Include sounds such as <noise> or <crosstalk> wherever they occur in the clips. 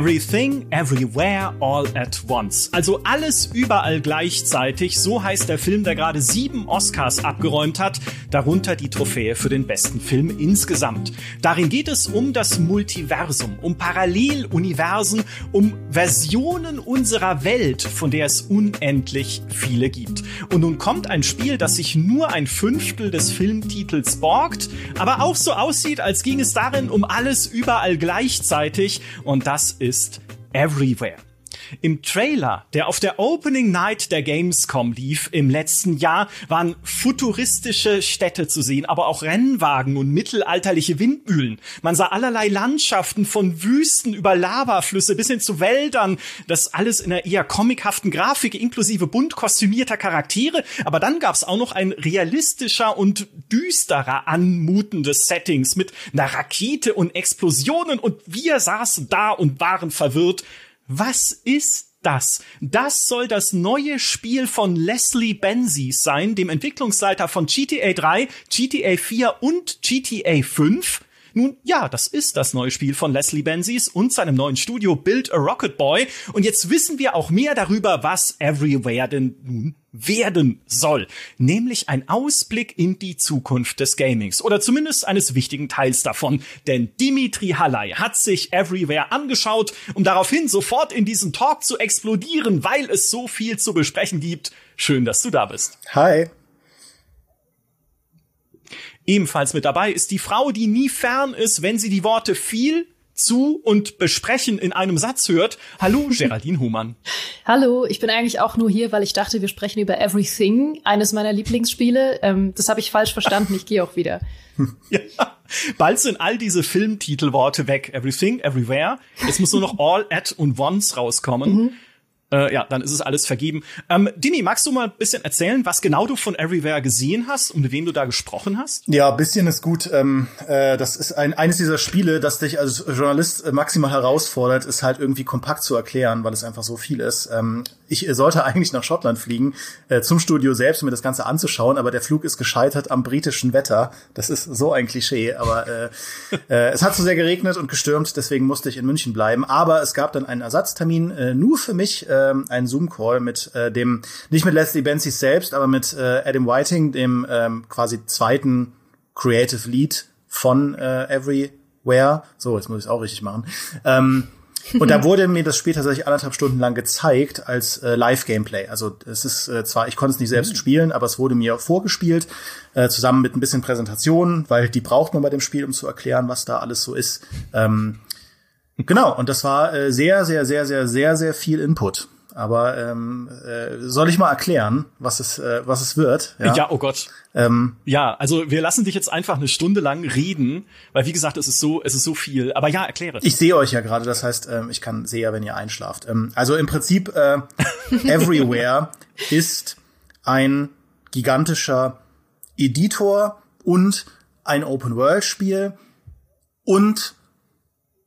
Everything, Everywhere, All at Once. Also alles überall gleichzeitig. So heißt der Film, der gerade sieben Oscars abgeräumt hat, darunter die Trophäe für den besten Film insgesamt. Darin geht es um das Multiversum, um Paralleluniversen, um Versionen unserer Welt, von der es unendlich viele gibt. Und nun kommt ein Spiel, das sich nur ein Fünftel des Filmtitels borgt, aber auch so aussieht, als ging es darin um alles überall gleichzeitig und das ist Everywhere. Im Trailer, der auf der Opening Night der Gamescom lief im letzten Jahr, waren futuristische Städte zu sehen, aber auch Rennwagen und mittelalterliche Windmühlen. Man sah allerlei Landschaften von Wüsten über Lavaflüsse bis hin zu Wäldern. Das alles in einer eher comichaften Grafik inklusive bunt kostümierter Charaktere. Aber dann gab's auch noch ein realistischer und düsterer anmutendes Settings mit einer Rakete und Explosionen und wir saßen da und waren verwirrt. Was ist das? Das soll das neue Spiel von Leslie Benzies sein, dem Entwicklungsleiter von GTA 3, GTA 4 und GTA 5. Nun, ja, das ist das neue Spiel von Leslie Benzies und seinem neuen Studio Build a Rocket Boy. Und jetzt wissen wir auch mehr darüber, was Everywhere denn nun werden soll. Nämlich ein Ausblick in die Zukunft des Gamings. Oder zumindest eines wichtigen Teils davon. Denn Dimitri Halley hat sich Everywhere angeschaut, um daraufhin sofort in diesen Talk zu explodieren, weil es so viel zu besprechen gibt. Schön, dass du da bist. Hi. Ebenfalls mit dabei ist die Frau, die nie fern ist, wenn sie die Worte viel, zu und besprechen in einem Satz hört. Hallo, <laughs> Geraldine Humann. Hallo, ich bin eigentlich auch nur hier, weil ich dachte, wir sprechen über Everything, eines meiner Lieblingsspiele. Ähm, das habe ich falsch verstanden, ich gehe auch wieder. <laughs> ja. Bald sind all diese Filmtitelworte weg. Everything, Everywhere. Es muss nur noch <laughs> All at und Once rauskommen. Mhm. Äh, ja, dann ist es alles vergeben. Ähm, Dini, magst du mal ein bisschen erzählen, was genau du von Everywhere gesehen hast und mit wem du da gesprochen hast? Ja, bisschen ist gut. Ähm, äh, das ist ein, eines dieser Spiele, das dich als Journalist äh, maximal herausfordert, ist halt irgendwie kompakt zu erklären, weil es einfach so viel ist. Ähm, ich sollte <laughs> eigentlich nach Schottland fliegen, äh, zum Studio selbst, um mir das Ganze anzuschauen, aber der Flug ist gescheitert am britischen Wetter. Das ist so ein Klischee, aber äh, <laughs> äh, es hat so sehr geregnet und gestürmt, deswegen musste ich in München bleiben. Aber es gab dann einen Ersatztermin nur für mich, äh, einen Zoom-Call mit äh, dem, nicht mit Leslie Benzies selbst, aber mit äh, Adam Whiting, dem ähm, quasi zweiten Creative Lead von äh, Everywhere. So, jetzt muss ich es auch richtig machen. Ähm, und da <laughs> wurde mir das Spiel tatsächlich anderthalb Stunden lang gezeigt als äh, Live-Gameplay. Also es ist äh, zwar, ich konnte es nicht selbst mhm. spielen, aber es wurde mir vorgespielt, äh, zusammen mit ein bisschen Präsentation, weil die braucht man bei dem Spiel, um zu erklären, was da alles so ist. Ähm, genau, und das war äh, sehr, sehr, sehr, sehr, sehr, sehr viel Input. Aber ähm, äh, soll ich mal erklären, was es, äh, was es wird? Ja, ja oh Gott. Ähm, ja, also wir lassen dich jetzt einfach eine Stunde lang reden, weil wie gesagt, es ist so, es ist so viel. Aber ja, erkläre. Ich sehe euch ja gerade, das heißt, ähm, ich kann sehe ja, wenn ihr einschlaft. Ähm, also im Prinzip äh, <laughs> Everywhere ist ein gigantischer Editor und ein Open-World-Spiel und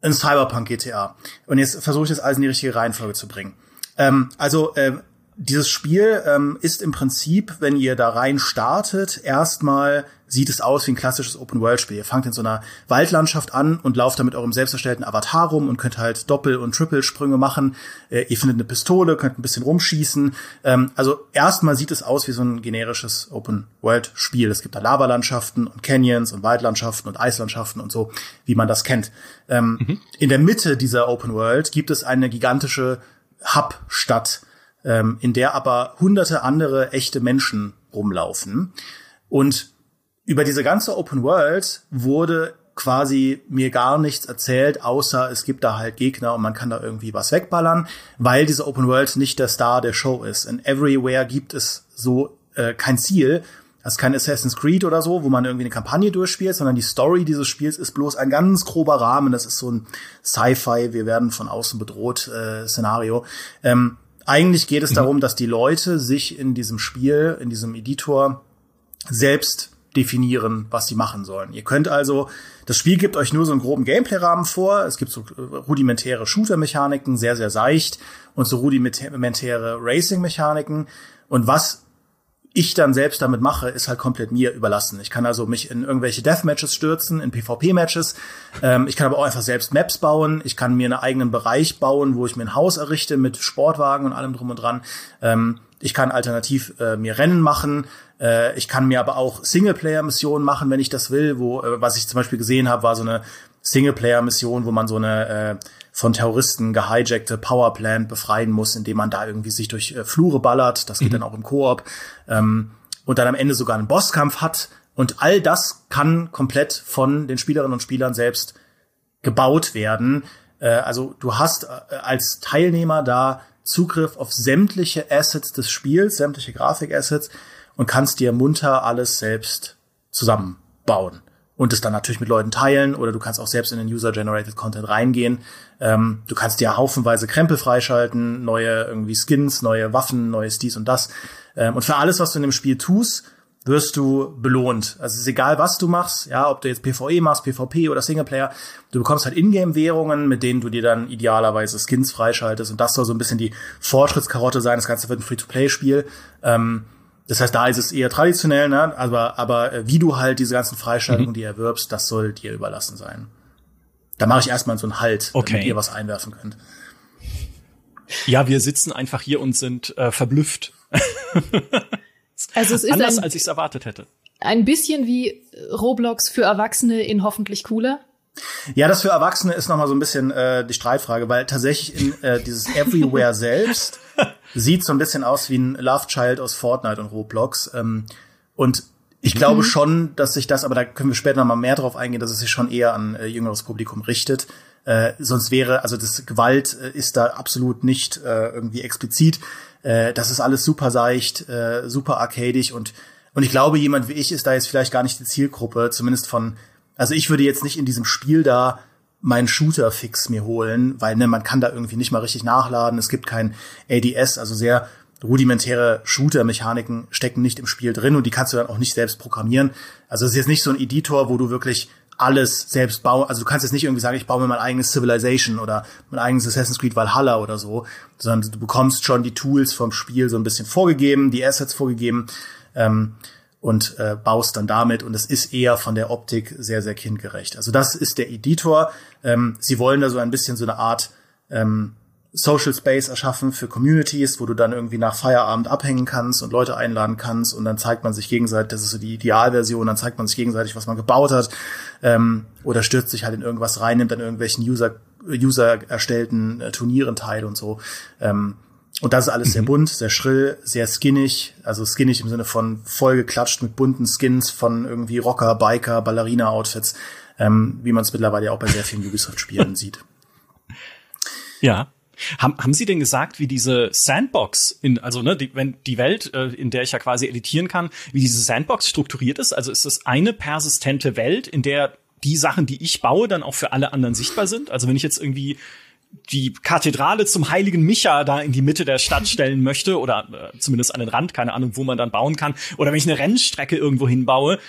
ein Cyberpunk GTA. Und jetzt versuche ich das alles in die richtige Reihenfolge zu bringen. Ähm, also äh, dieses Spiel ähm, ist im Prinzip, wenn ihr da rein startet, erstmal sieht es aus wie ein klassisches Open-World-Spiel. Ihr fangt in so einer Waldlandschaft an und lauft da mit eurem selbst erstellten Avatar rum und könnt halt Doppel- und Triple-Sprünge machen. Äh, ihr findet eine Pistole, könnt ein bisschen rumschießen. Ähm, also erstmal sieht es aus wie so ein generisches Open-World-Spiel. Es gibt da Lavalandschaften und Canyons und Waldlandschaften und Eislandschaften und so, wie man das kennt. Ähm, mhm. In der Mitte dieser Open-World gibt es eine gigantische Hub-Stadt, ähm, in der aber hunderte andere echte Menschen rumlaufen. Und über diese ganze Open World wurde quasi mir gar nichts erzählt, außer es gibt da halt Gegner und man kann da irgendwie was wegballern, weil diese Open World nicht der Star der Show ist. In Everywhere gibt es so äh, kein Ziel. Das ist kein Assassin's Creed oder so, wo man irgendwie eine Kampagne durchspielt, sondern die Story dieses Spiels ist bloß ein ganz grober Rahmen. Das ist so ein Sci-Fi, wir werden von außen bedroht äh, Szenario. Ähm, eigentlich geht es mhm. darum, dass die Leute sich in diesem Spiel, in diesem Editor selbst definieren, was sie machen sollen. Ihr könnt also, das Spiel gibt euch nur so einen groben Gameplay-Rahmen vor. Es gibt so äh, rudimentäre Shooter-Mechaniken, sehr, sehr seicht und so rudimentäre Racing-Mechaniken. Und was ich dann selbst damit mache, ist halt komplett mir überlassen. Ich kann also mich in irgendwelche Deathmatches stürzen, in PvP-Matches. Ähm, ich kann aber auch einfach selbst Maps bauen. Ich kann mir einen eigenen Bereich bauen, wo ich mir ein Haus errichte mit Sportwagen und allem drum und dran. Ähm, ich kann alternativ äh, mir Rennen machen. Äh, ich kann mir aber auch Singleplayer-Missionen machen, wenn ich das will. Wo äh, was ich zum Beispiel gesehen habe, war so eine Singleplayer-Mission, wo man so eine äh, von Terroristen gehijackte Powerplant befreien muss, indem man da irgendwie sich durch äh, Flure ballert. Das geht mhm. dann auch im Koop. Ähm, und dann am Ende sogar einen Bosskampf hat. Und all das kann komplett von den Spielerinnen und Spielern selbst gebaut werden. Äh, also du hast äh, als Teilnehmer da Zugriff auf sämtliche Assets des Spiels, sämtliche Grafikassets und kannst dir munter alles selbst zusammenbauen. Und es dann natürlich mit Leuten teilen oder du kannst auch selbst in den User-Generated Content reingehen. Ähm, du kannst dir haufenweise Krempel freischalten, neue irgendwie Skins, neue Waffen, neues dies und das. Ähm, und für alles, was du in dem Spiel tust, wirst du belohnt. Also es ist egal, was du machst, ja, ob du jetzt PvE machst, PvP oder Singleplayer, du bekommst halt Ingame-Währungen, mit denen du dir dann idealerweise Skins freischaltest und das soll so ein bisschen die Fortschrittskarotte sein. Das Ganze wird ein Free-to-Play-Spiel. Ähm, das heißt, da ist es eher traditionell, ne? aber, aber äh, wie du halt diese ganzen Freischaltungen, mhm. die erwirbst, das soll dir überlassen sein. Da mache ich erstmal so einen Halt, okay. damit ihr was einwerfen könnt. Ja, wir sitzen einfach hier und sind äh, verblüfft. <laughs> Also es ist anders, ein, als ich es erwartet hätte. Ein bisschen wie Roblox für Erwachsene in hoffentlich cooler. Ja, das für Erwachsene ist nochmal so ein bisschen äh, die Streitfrage, weil tatsächlich in, äh, dieses <laughs> Everywhere selbst sieht so ein bisschen aus wie ein Love Child aus Fortnite und Roblox. Ähm, und ich glaube mhm. schon, dass sich das, aber da können wir später noch mal mehr drauf eingehen, dass es sich schon eher an äh, jüngeres Publikum richtet. Äh, sonst wäre, also das Gewalt äh, ist da absolut nicht äh, irgendwie explizit. Äh, das ist alles super seicht, äh, super arcadisch und und ich glaube, jemand wie ich ist da jetzt vielleicht gar nicht die Zielgruppe, zumindest von, also ich würde jetzt nicht in diesem Spiel da meinen Shooter-Fix mir holen, weil ne, man kann da irgendwie nicht mal richtig nachladen. Es gibt kein ADS, also sehr rudimentäre Shooter-Mechaniken stecken nicht im Spiel drin und die kannst du dann auch nicht selbst programmieren. Also es ist jetzt nicht so ein Editor, wo du wirklich alles selbst bauen. Also du kannst jetzt nicht irgendwie sagen, ich baue mir mein eigenes Civilization oder mein eigenes Assassin's Creed Valhalla oder so, sondern du bekommst schon die Tools vom Spiel so ein bisschen vorgegeben, die Assets vorgegeben ähm, und äh, baust dann damit. Und es ist eher von der Optik sehr, sehr kindgerecht. Also das ist der Editor. Ähm, sie wollen da so ein bisschen so eine Art ähm, Social Space erschaffen für Communities, wo du dann irgendwie nach Feierabend abhängen kannst und Leute einladen kannst und dann zeigt man sich gegenseitig, das ist so die Idealversion, dann zeigt man sich gegenseitig, was man gebaut hat ähm, oder stürzt sich halt in irgendwas rein, nimmt an irgendwelchen User, User erstellten äh, Turnieren teil und so. Ähm, und das ist alles mhm. sehr bunt, sehr schrill, sehr skinnig, also skinnig im Sinne von vollgeklatscht mit bunten Skins von irgendwie Rocker, Biker, Ballerina-Outfits, ähm, wie man es mittlerweile auch bei sehr vielen <laughs> Ubisoft-Spielen sieht. Ja, haben, haben Sie denn gesagt, wie diese Sandbox in, also ne, die, wenn die Welt, äh, in der ich ja quasi editieren kann, wie diese Sandbox strukturiert ist? Also ist es eine persistente Welt, in der die Sachen, die ich baue, dann auch für alle anderen sichtbar sind? Also wenn ich jetzt irgendwie die Kathedrale zum heiligen Micha da in die Mitte der Stadt <laughs> stellen möchte oder äh, zumindest an den Rand, keine Ahnung, wo man dann bauen kann, oder wenn ich eine Rennstrecke irgendwo hinbaue,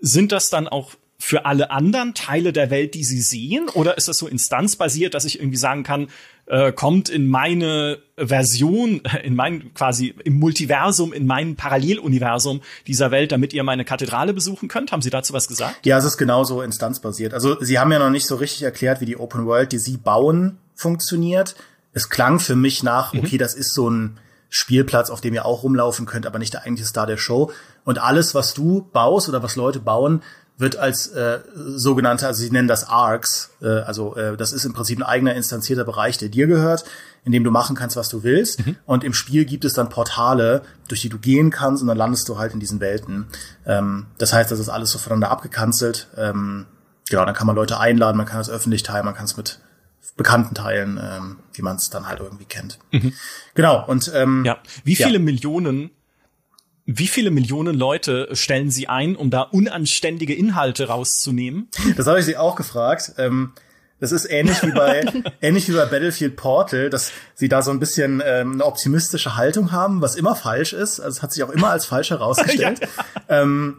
sind das dann auch für alle anderen Teile der Welt, die sie sehen? Oder ist das so instanzbasiert, dass ich irgendwie sagen kann, äh, kommt in meine Version, in mein quasi im Multiversum, in mein Paralleluniversum dieser Welt, damit ihr meine Kathedrale besuchen könnt? Haben Sie dazu was gesagt? Ja, es ist genauso instanzbasiert. Also Sie haben ja noch nicht so richtig erklärt, wie die Open World, die Sie bauen, funktioniert. Es klang für mich nach, mhm. okay, das ist so ein Spielplatz, auf dem ihr auch rumlaufen könnt, aber nicht der eigentliche Star der Show. Und alles, was du baust oder was Leute bauen, wird als äh, sogenannte, also sie nennen das Arcs, äh, also äh, das ist im Prinzip ein eigener instanzierter Bereich, der dir gehört, in dem du machen kannst, was du willst. Mhm. Und im Spiel gibt es dann Portale, durch die du gehen kannst und dann landest du halt in diesen Welten. Ähm, das heißt, das ist alles so voneinander abgekanzelt. Ähm, genau, dann kann man Leute einladen, man kann es öffentlich teilen, man kann es mit Bekannten teilen, ähm, wie man es dann halt irgendwie kennt. Mhm. Genau, und ähm, ja. Wie viele ja. Millionen wie viele Millionen Leute stellen Sie ein, um da unanständige Inhalte rauszunehmen? Das habe ich Sie auch gefragt. Ähm, das ist ähnlich wie bei <laughs> ähnlich wie bei Battlefield Portal, dass sie da so ein bisschen ähm, eine optimistische Haltung haben, was immer falsch ist. Also es hat sich auch immer als falsch herausgestellt. <laughs> ja. ähm,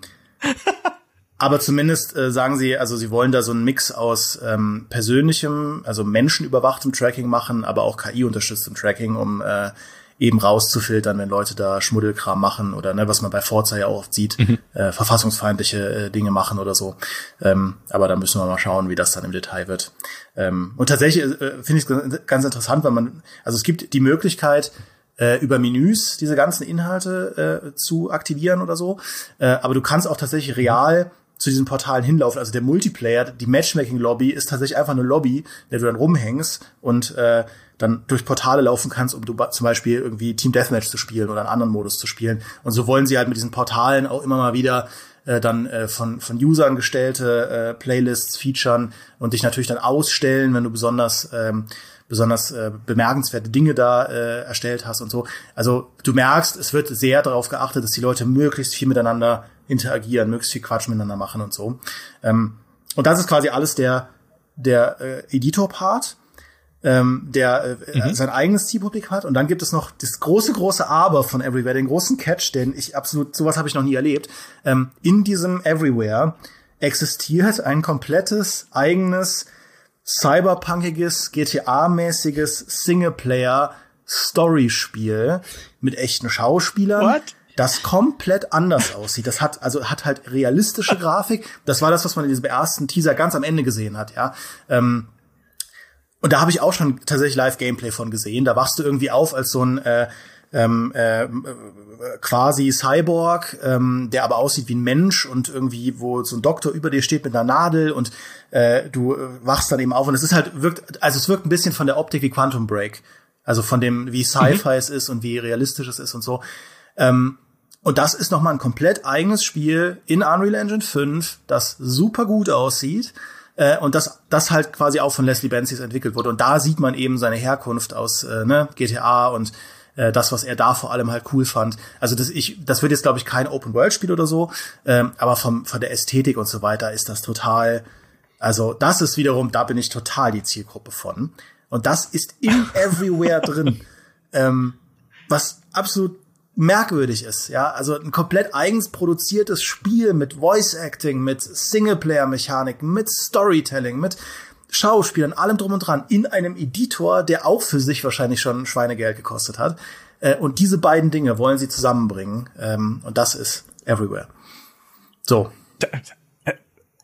aber zumindest äh, sagen sie, also sie wollen da so einen Mix aus ähm, persönlichem, also menschenüberwachtem Tracking machen, aber auch KI-unterstütztem Tracking, um äh, eben rauszufiltern, wenn Leute da Schmuddelkram machen oder ne, was man bei Forza ja auch oft sieht, mhm. äh, verfassungsfeindliche äh, Dinge machen oder so. Ähm, aber da müssen wir mal schauen, wie das dann im Detail wird. Ähm, und tatsächlich äh, finde ich es ganz interessant, weil man, also es gibt die Möglichkeit, äh, über Menüs diese ganzen Inhalte äh, zu aktivieren oder so. Äh, aber du kannst auch tatsächlich real zu diesen Portalen hinlaufen. Also der Multiplayer, die Matchmaking-Lobby ist tatsächlich einfach eine Lobby, in der du dann rumhängst und äh, dann durch Portale laufen kannst, um du zum Beispiel irgendwie Team Deathmatch zu spielen oder einen anderen Modus zu spielen. Und so wollen sie halt mit diesen Portalen auch immer mal wieder äh, dann äh, von, von Usern gestellte äh, Playlists featuren und dich natürlich dann ausstellen, wenn du besonders ähm, besonders äh, bemerkenswerte Dinge da äh, erstellt hast und so. Also du merkst, es wird sehr darauf geachtet, dass die Leute möglichst viel miteinander interagieren, möglichst viel Quatsch miteinander machen und so. Ähm, und das ist quasi alles der der äh, Editor-Part ähm, der äh, mhm. sein eigenes Zielpublikum hat. Und dann gibt es noch das große, große Aber von Everywhere, den großen Catch, den ich absolut, sowas habe ich noch nie erlebt. Ähm, in diesem Everywhere existiert ein komplettes eigenes cyberpunkiges, GTA-mäßiges Singleplayer-Story-Spiel mit echten Schauspielern. What? das komplett anders aussieht. Das hat also hat halt realistische Grafik. Das war das, was man in diesem ersten Teaser ganz am Ende gesehen hat. Ja, ähm, und da habe ich auch schon tatsächlich Live-Gameplay von gesehen. Da wachst du irgendwie auf als so ein äh, ähm, äh, quasi Cyborg, ähm, der aber aussieht wie ein Mensch und irgendwie, wo so ein Doktor über dir steht mit einer Nadel und äh, du wachst dann eben auf und es ist halt, wirkt, also es wirkt ein bisschen von der Optik wie Quantum Break. Also von dem, wie Sci-Fi mhm. es ist und wie realistisch es ist und so. Ähm, und das ist nochmal ein komplett eigenes Spiel in Unreal Engine 5, das super gut aussieht äh, und das, das halt quasi auch von Leslie Benzies entwickelt wurde. Und da sieht man eben seine Herkunft aus äh, ne, GTA und äh, das, was er da vor allem halt cool fand. Also das, ich, das wird jetzt, glaube ich, kein Open-World-Spiel oder so, ähm, aber vom, von der Ästhetik und so weiter ist das total, also das ist wiederum, da bin ich total die Zielgruppe von. Und das ist in <laughs> Everywhere drin. Ähm, was absolut merkwürdig ist, ja, also ein komplett eigens produziertes Spiel mit Voice Acting, mit Singleplayer Mechanik, mit Storytelling, mit Schauspielern, allem drum und dran in einem Editor, der auch für sich wahrscheinlich schon Schweinegeld gekostet hat. Äh, und diese beiden Dinge wollen sie zusammenbringen. Ähm, und das ist Everywhere. So.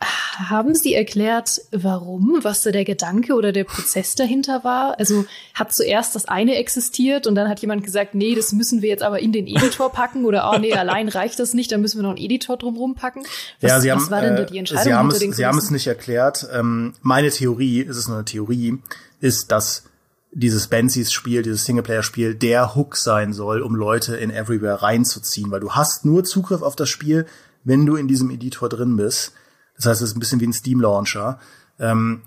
Haben Sie erklärt, warum, was da der Gedanke oder der Prozess dahinter war? Also hat zuerst das eine existiert und dann hat jemand gesagt, nee, das müssen wir jetzt aber in den Editor packen oder oh nee, allein reicht das nicht, dann müssen wir noch einen Editor drumherum packen. Was, ja, Sie haben, was war denn da die äh, Entscheidung? Sie haben, es, Sie haben es nicht erklärt. Ähm, meine Theorie, es ist nur eine Theorie, ist, dass dieses Benzys Spiel, dieses Singleplayer-Spiel, der Hook sein soll, um Leute in Everywhere reinzuziehen, weil du hast nur Zugriff auf das Spiel, wenn du in diesem Editor drin bist. Das heißt, es ist ein bisschen wie ein Steam-Launcher. Ähm,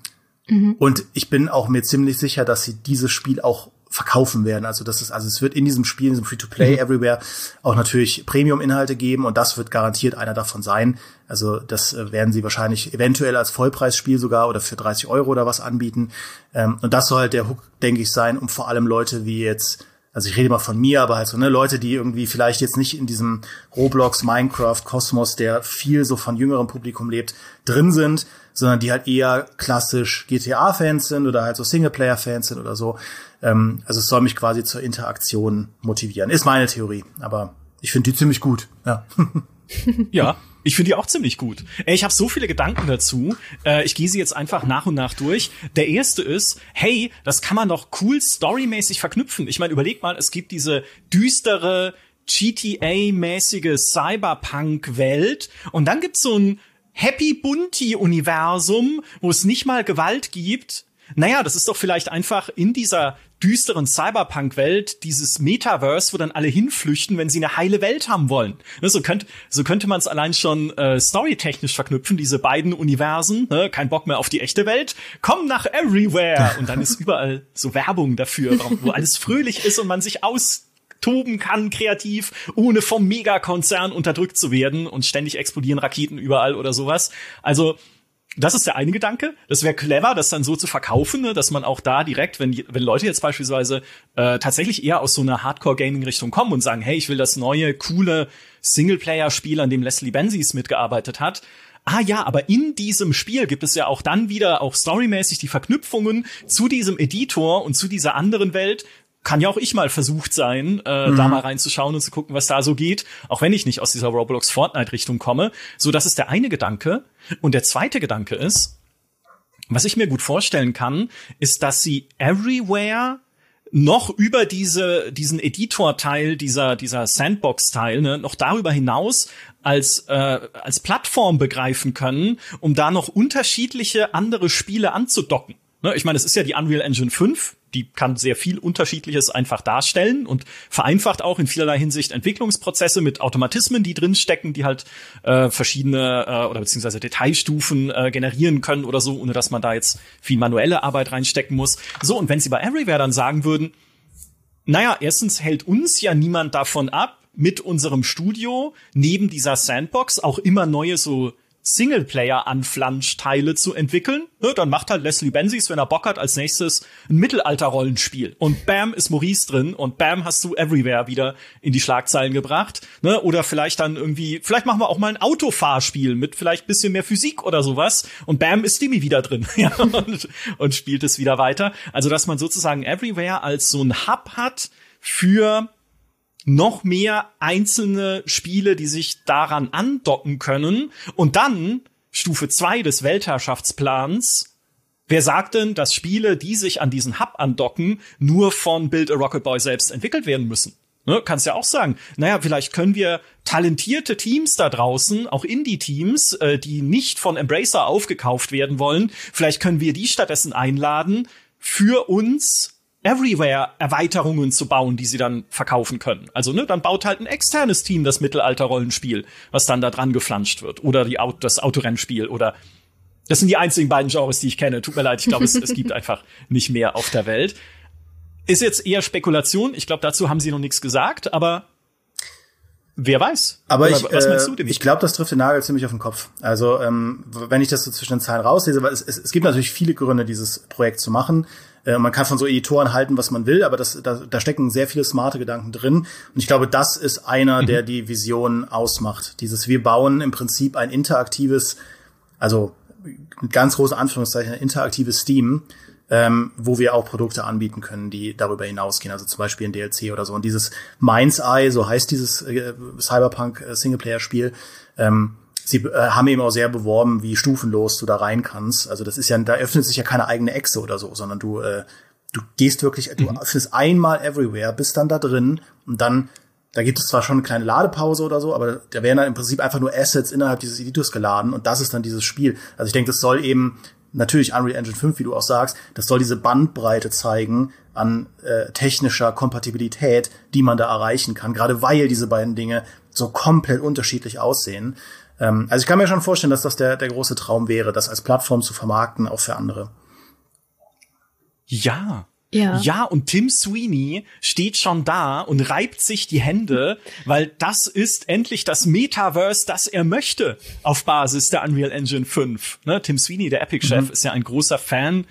mhm. Und ich bin auch mir ziemlich sicher, dass sie dieses Spiel auch verkaufen werden. Also das ist, also es wird in diesem Spiel, in diesem Free-to-Play mhm. Everywhere auch natürlich Premium-Inhalte geben und das wird garantiert einer davon sein. Also das äh, werden sie wahrscheinlich eventuell als Vollpreisspiel sogar oder für 30 Euro oder was anbieten. Ähm, und das soll halt der Hook, denke ich, sein, um vor allem Leute wie jetzt also ich rede mal von mir, aber halt so, ne, Leute, die irgendwie vielleicht jetzt nicht in diesem Roblox, Minecraft, Kosmos, der viel so von jüngerem Publikum lebt, drin sind, sondern die halt eher klassisch GTA-Fans sind oder halt so Singleplayer-Fans sind oder so. Ähm, also es soll mich quasi zur Interaktion motivieren. Ist meine Theorie, aber ich finde die ziemlich gut, ja. <laughs> ja, ich finde die auch ziemlich gut. Ich habe so viele Gedanken dazu. Äh, ich gehe sie jetzt einfach nach und nach durch. Der erste ist, hey, das kann man doch cool storymäßig verknüpfen. Ich meine, überleg mal, es gibt diese düstere GTA-mäßige Cyberpunk-Welt und dann gibt's so ein Happy Bunty-Universum, wo es nicht mal Gewalt gibt. Naja, das ist doch vielleicht einfach in dieser düsteren Cyberpunk-Welt dieses Metaverse, wo dann alle hinflüchten, wenn sie eine heile Welt haben wollen. Ne, so könnte, so könnte man es allein schon äh, storytechnisch verknüpfen, diese beiden Universen. Ne? Kein Bock mehr auf die echte Welt. Komm nach Everywhere. Und dann ist überall so Werbung dafür, wo alles fröhlich ist und man sich austoben kann, kreativ, ohne vom Megakonzern unterdrückt zu werden und ständig explodieren Raketen überall oder sowas. Also das ist der eine Gedanke. Das wäre clever, das dann so zu verkaufen, ne, dass man auch da direkt, wenn, wenn Leute jetzt beispielsweise äh, tatsächlich eher aus so einer Hardcore-Gaming-Richtung kommen und sagen, hey, ich will das neue, coole Singleplayer-Spiel, an dem Leslie Benzies mitgearbeitet hat, Ah ja, aber in diesem Spiel gibt es ja auch dann wieder auch storymäßig die Verknüpfungen zu diesem Editor und zu dieser anderen Welt, kann ja auch ich mal versucht sein, äh, mhm. da mal reinzuschauen und zu gucken, was da so geht, auch wenn ich nicht aus dieser Roblox Fortnite Richtung komme. So, das ist der eine Gedanke. Und der zweite Gedanke ist, was ich mir gut vorstellen kann, ist, dass sie everywhere noch über diese, diesen Editor-Teil, dieser, dieser Sandbox-Teil, ne, noch darüber hinaus als, äh, als Plattform begreifen können, um da noch unterschiedliche andere Spiele anzudocken. Ne, ich meine, es ist ja die Unreal Engine 5, die kann sehr viel Unterschiedliches einfach darstellen und vereinfacht auch in vielerlei Hinsicht Entwicklungsprozesse mit Automatismen, die drinstecken, die halt äh, verschiedene äh, oder beziehungsweise Detailstufen äh, generieren können oder so, ohne dass man da jetzt viel manuelle Arbeit reinstecken muss. So, und wenn sie bei Everywhere dann sagen würden, naja, erstens hält uns ja niemand davon ab, mit unserem Studio neben dieser Sandbox auch immer neue so Singleplayer-Anflansch-Teile zu entwickeln. Ne, dann macht halt Leslie Benzies, wenn er Bock hat, als nächstes ein Mittelalter-Rollenspiel. Und bam, ist Maurice drin und bam, hast du Everywhere wieder in die Schlagzeilen gebracht. Ne, oder vielleicht dann irgendwie, vielleicht machen wir auch mal ein Autofahrspiel mit vielleicht bisschen mehr Physik oder sowas. Und bam, ist Timmy wieder drin <laughs> ja, und, und spielt es wieder weiter. Also, dass man sozusagen Everywhere als so ein Hub hat für noch mehr einzelne Spiele, die sich daran andocken können. Und dann Stufe zwei des Weltherrschaftsplans. Wer sagt denn, dass Spiele, die sich an diesen Hub andocken, nur von Build a Rocket Boy selbst entwickelt werden müssen? Ne, kannst ja auch sagen, naja, vielleicht können wir talentierte Teams da draußen, auch Indie-Teams, äh, die nicht von Embracer aufgekauft werden wollen, vielleicht können wir die stattdessen einladen, für uns Everywhere-Erweiterungen zu bauen, die sie dann verkaufen können. Also, ne, dann baut halt ein externes Team das Mittelalter-Rollenspiel, was dann da dran geflanscht wird. Oder die, das Autorennspiel oder das sind die einzigen beiden Genres, die ich kenne. Tut mir leid, ich glaube, es, es gibt einfach nicht mehr auf der Welt. Ist jetzt eher Spekulation. Ich glaube, dazu haben sie noch nichts gesagt, aber Wer weiß. Aber Oder, ich, was meinst du, äh, ich glaube, das trifft den Nagel ziemlich auf den Kopf. Also ähm, wenn ich das so zwischen den Zeilen rauslese, weil es, es, es gibt natürlich viele Gründe, dieses Projekt zu machen. Äh, man kann von so Editoren halten, was man will, aber das, da, da stecken sehr viele smarte Gedanken drin. Und ich glaube, das ist einer, mhm. der die Vision ausmacht. Dieses, wir bauen im Prinzip ein interaktives, also ganz großen Anführungszeichen, ein interaktives Steam, ähm, wo wir auch Produkte anbieten können, die darüber hinausgehen, also zum Beispiel ein DLC oder so. Und dieses Mind's Eye, so heißt dieses äh, Cyberpunk äh, Singleplayer-Spiel, ähm, sie äh, haben eben auch sehr beworben, wie stufenlos du da rein kannst. Also das ist ja, da öffnet sich ja keine eigene Echse oder so, sondern du, äh, du gehst wirklich, du mhm. öffnest einmal everywhere, bist dann da drin und dann, da gibt es zwar schon eine kleine Ladepause oder so, aber da werden dann im Prinzip einfach nur Assets innerhalb dieses Editors geladen und das ist dann dieses Spiel. Also ich denke, das soll eben natürlich Unreal Engine 5, wie du auch sagst, das soll diese Bandbreite zeigen an äh, technischer Kompatibilität, die man da erreichen kann, gerade weil diese beiden Dinge so komplett unterschiedlich aussehen. Ähm, also ich kann mir schon vorstellen, dass das der, der große Traum wäre, das als Plattform zu vermarkten, auch für andere. Ja, ja. ja, und Tim Sweeney steht schon da und reibt sich die Hände, weil das ist endlich das Metaverse, das er möchte auf Basis der Unreal Engine 5. Ne? Tim Sweeney, der Epic-Chef, mhm. ist ja ein großer Fan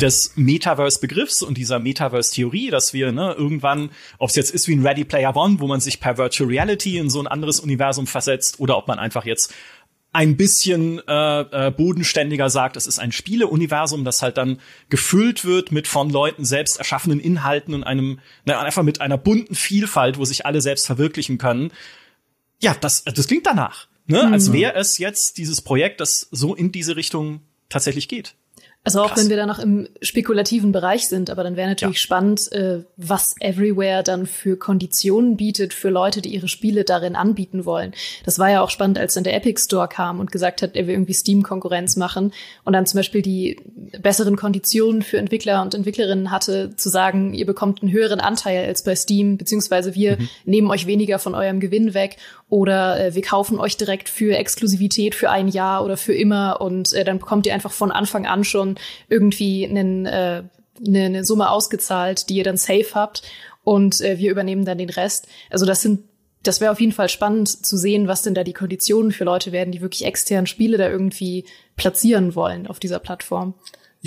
des Metaverse-Begriffs und dieser Metaverse-Theorie, dass wir ne, irgendwann, ob es jetzt ist wie ein Ready Player One, wo man sich per Virtual Reality in so ein anderes Universum versetzt, oder ob man einfach jetzt ein bisschen äh, äh, bodenständiger sagt, es ist ein Spieleuniversum, das halt dann gefüllt wird mit von Leuten selbst erschaffenen Inhalten und einem, ne, einfach mit einer bunten Vielfalt, wo sich alle selbst verwirklichen können. Ja, das, das klingt danach. Ne? Mhm. Als wäre es jetzt dieses Projekt, das so in diese Richtung tatsächlich geht. Also auch Krass. wenn wir da noch im spekulativen Bereich sind, aber dann wäre natürlich ja. spannend, äh, was Everywhere dann für Konditionen bietet für Leute, die ihre Spiele darin anbieten wollen. Das war ja auch spannend, als dann der Epic Store kam und gesagt hat, er will irgendwie Steam-Konkurrenz machen und dann zum Beispiel die besseren Konditionen für Entwickler und Entwicklerinnen hatte, zu sagen, ihr bekommt einen höheren Anteil als bei Steam, beziehungsweise wir mhm. nehmen euch weniger von eurem Gewinn weg oder äh, wir kaufen euch direkt für Exklusivität für ein Jahr oder für immer und äh, dann bekommt ihr einfach von Anfang an schon irgendwie einen, äh, eine, eine Summe ausgezahlt, die ihr dann safe habt und äh, wir übernehmen dann den Rest. Also das sind das wäre auf jeden Fall spannend zu sehen, was denn da die Konditionen für Leute werden, die wirklich extern Spiele da irgendwie platzieren wollen auf dieser Plattform.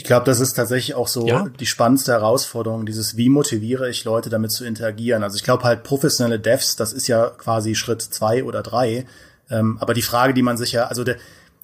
Ich glaube, das ist tatsächlich auch so ja. die spannendste Herausforderung, dieses wie motiviere ich Leute damit zu interagieren. Also ich glaube halt professionelle Devs, das ist ja quasi Schritt zwei oder drei. Ähm, aber die Frage, die man sich ja, also der,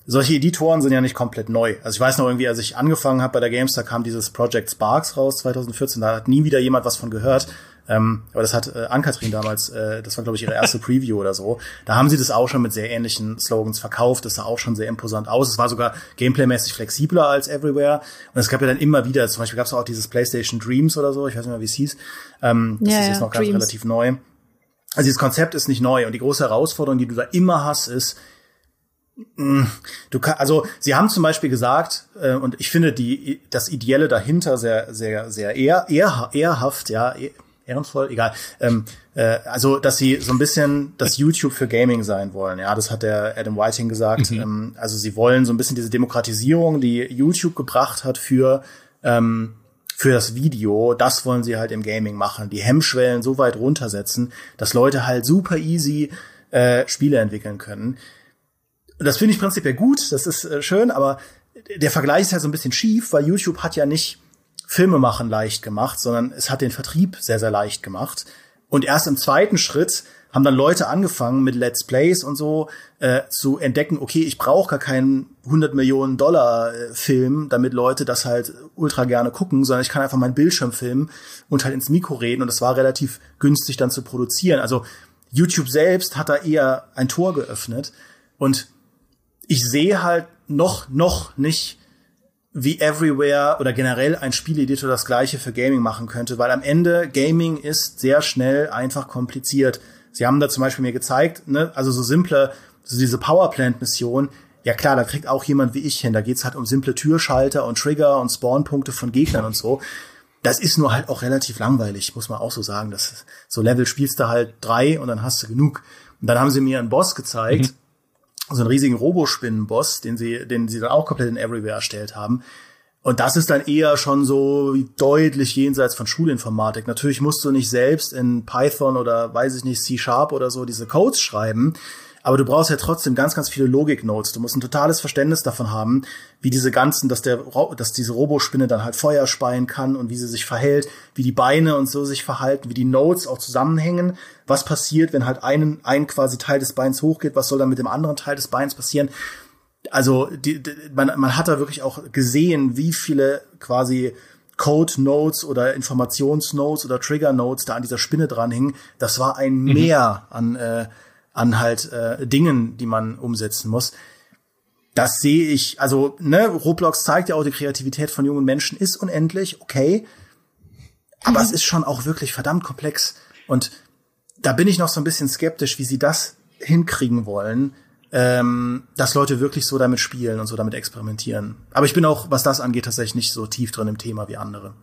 solche Editoren sind ja nicht komplett neu. Also ich weiß noch irgendwie, als ich angefangen habe bei der Games, da kam dieses Project Sparks raus 2014, da hat nie wieder jemand was von gehört. Ähm, aber das hat äh, Ann-Kathrin damals, äh, das war glaube ich ihre erste Preview oder so. Da haben sie das auch schon mit sehr ähnlichen Slogans verkauft. Das sah auch schon sehr imposant aus. Es war sogar gameplaymäßig flexibler als Everywhere. Und es gab ja dann immer wieder, zum Beispiel gab es auch dieses PlayStation Dreams oder so, ich weiß nicht mehr, wie es hieß. Ähm, das ja, ist jetzt noch ganz relativ neu. Also dieses Konzept ist nicht neu und die große Herausforderung, die du da immer hast, ist, mh, du kann, also sie haben zum Beispiel gesagt, äh, und ich finde die das Ideelle dahinter sehr, sehr, sehr ehr, ehr, ehrhaft, ja, eh- ehrenvoll, egal. Ähm, äh, also, dass sie so ein bisschen das YouTube für Gaming sein wollen. Ja, das hat der Adam Whiting gesagt. Ähm, also sie wollen so ein bisschen diese Demokratisierung, die YouTube gebracht hat für ähm, für das Video, das wollen sie halt im Gaming machen. Die Hemmschwellen so weit runtersetzen, dass Leute halt super easy äh, Spiele entwickeln können. Und das finde ich prinzipiell gut, das ist äh, schön, aber der Vergleich ist halt so ein bisschen schief, weil YouTube hat ja nicht Filme machen leicht gemacht, sondern es hat den Vertrieb sehr, sehr leicht gemacht. Und erst im zweiten Schritt haben dann Leute angefangen mit Let's Plays und so äh, zu entdecken, okay, ich brauche gar keinen 100 Millionen Dollar äh, Film, damit Leute das halt ultra gerne gucken, sondern ich kann einfach meinen Bildschirm filmen und halt ins Mikro reden und das war relativ günstig dann zu produzieren. Also YouTube selbst hat da eher ein Tor geöffnet und ich sehe halt noch, noch nicht, wie Everywhere oder generell ein Spieleditor das gleiche für Gaming machen könnte, weil am Ende Gaming ist sehr schnell einfach kompliziert. Sie haben da zum Beispiel mir gezeigt, ne, also so simple, so diese Powerplant-Mission, ja klar, da kriegt auch jemand wie ich hin. Da geht's halt um simple Türschalter und Trigger und Spawnpunkte von Gegnern und so. Das ist nur halt auch relativ langweilig, muss man auch so sagen. Das so Level spielst du halt drei und dann hast du genug. Und dann haben sie mir einen Boss gezeigt, so einen riesigen Robospinnen-Boss, den sie, den sie dann auch komplett in Everywhere erstellt haben. Und das ist dann eher schon so deutlich jenseits von Schulinformatik. Natürlich musst du nicht selbst in Python oder weiß ich nicht, C-Sharp oder so diese Codes schreiben, aber du brauchst ja trotzdem ganz, ganz viele Logik-Notes. Du musst ein totales Verständnis davon haben, wie diese ganzen, dass der, dass diese Robospinne dann halt Feuer speien kann und wie sie sich verhält, wie die Beine und so sich verhalten, wie die Notes auch zusammenhängen. Was passiert, wenn halt einen, ein quasi Teil des Beins hochgeht? Was soll dann mit dem anderen Teil des Beins passieren? also die, die, man, man hat da wirklich auch gesehen, wie viele quasi Code Notes oder Informationsnotes oder Trigger Notes da an dieser Spinne dranhingen. Das war ein Meer an, äh, an halt äh, Dingen, die man umsetzen muss. Das sehe ich, also ne, Roblox zeigt ja auch, die Kreativität von jungen Menschen ist unendlich, okay. Aber es ist schon auch wirklich verdammt komplex. Und da bin ich noch so ein bisschen skeptisch, wie sie das hinkriegen wollen, ähm, dass Leute wirklich so damit spielen und so damit experimentieren. Aber ich bin auch, was das angeht, tatsächlich nicht so tief drin im Thema wie andere.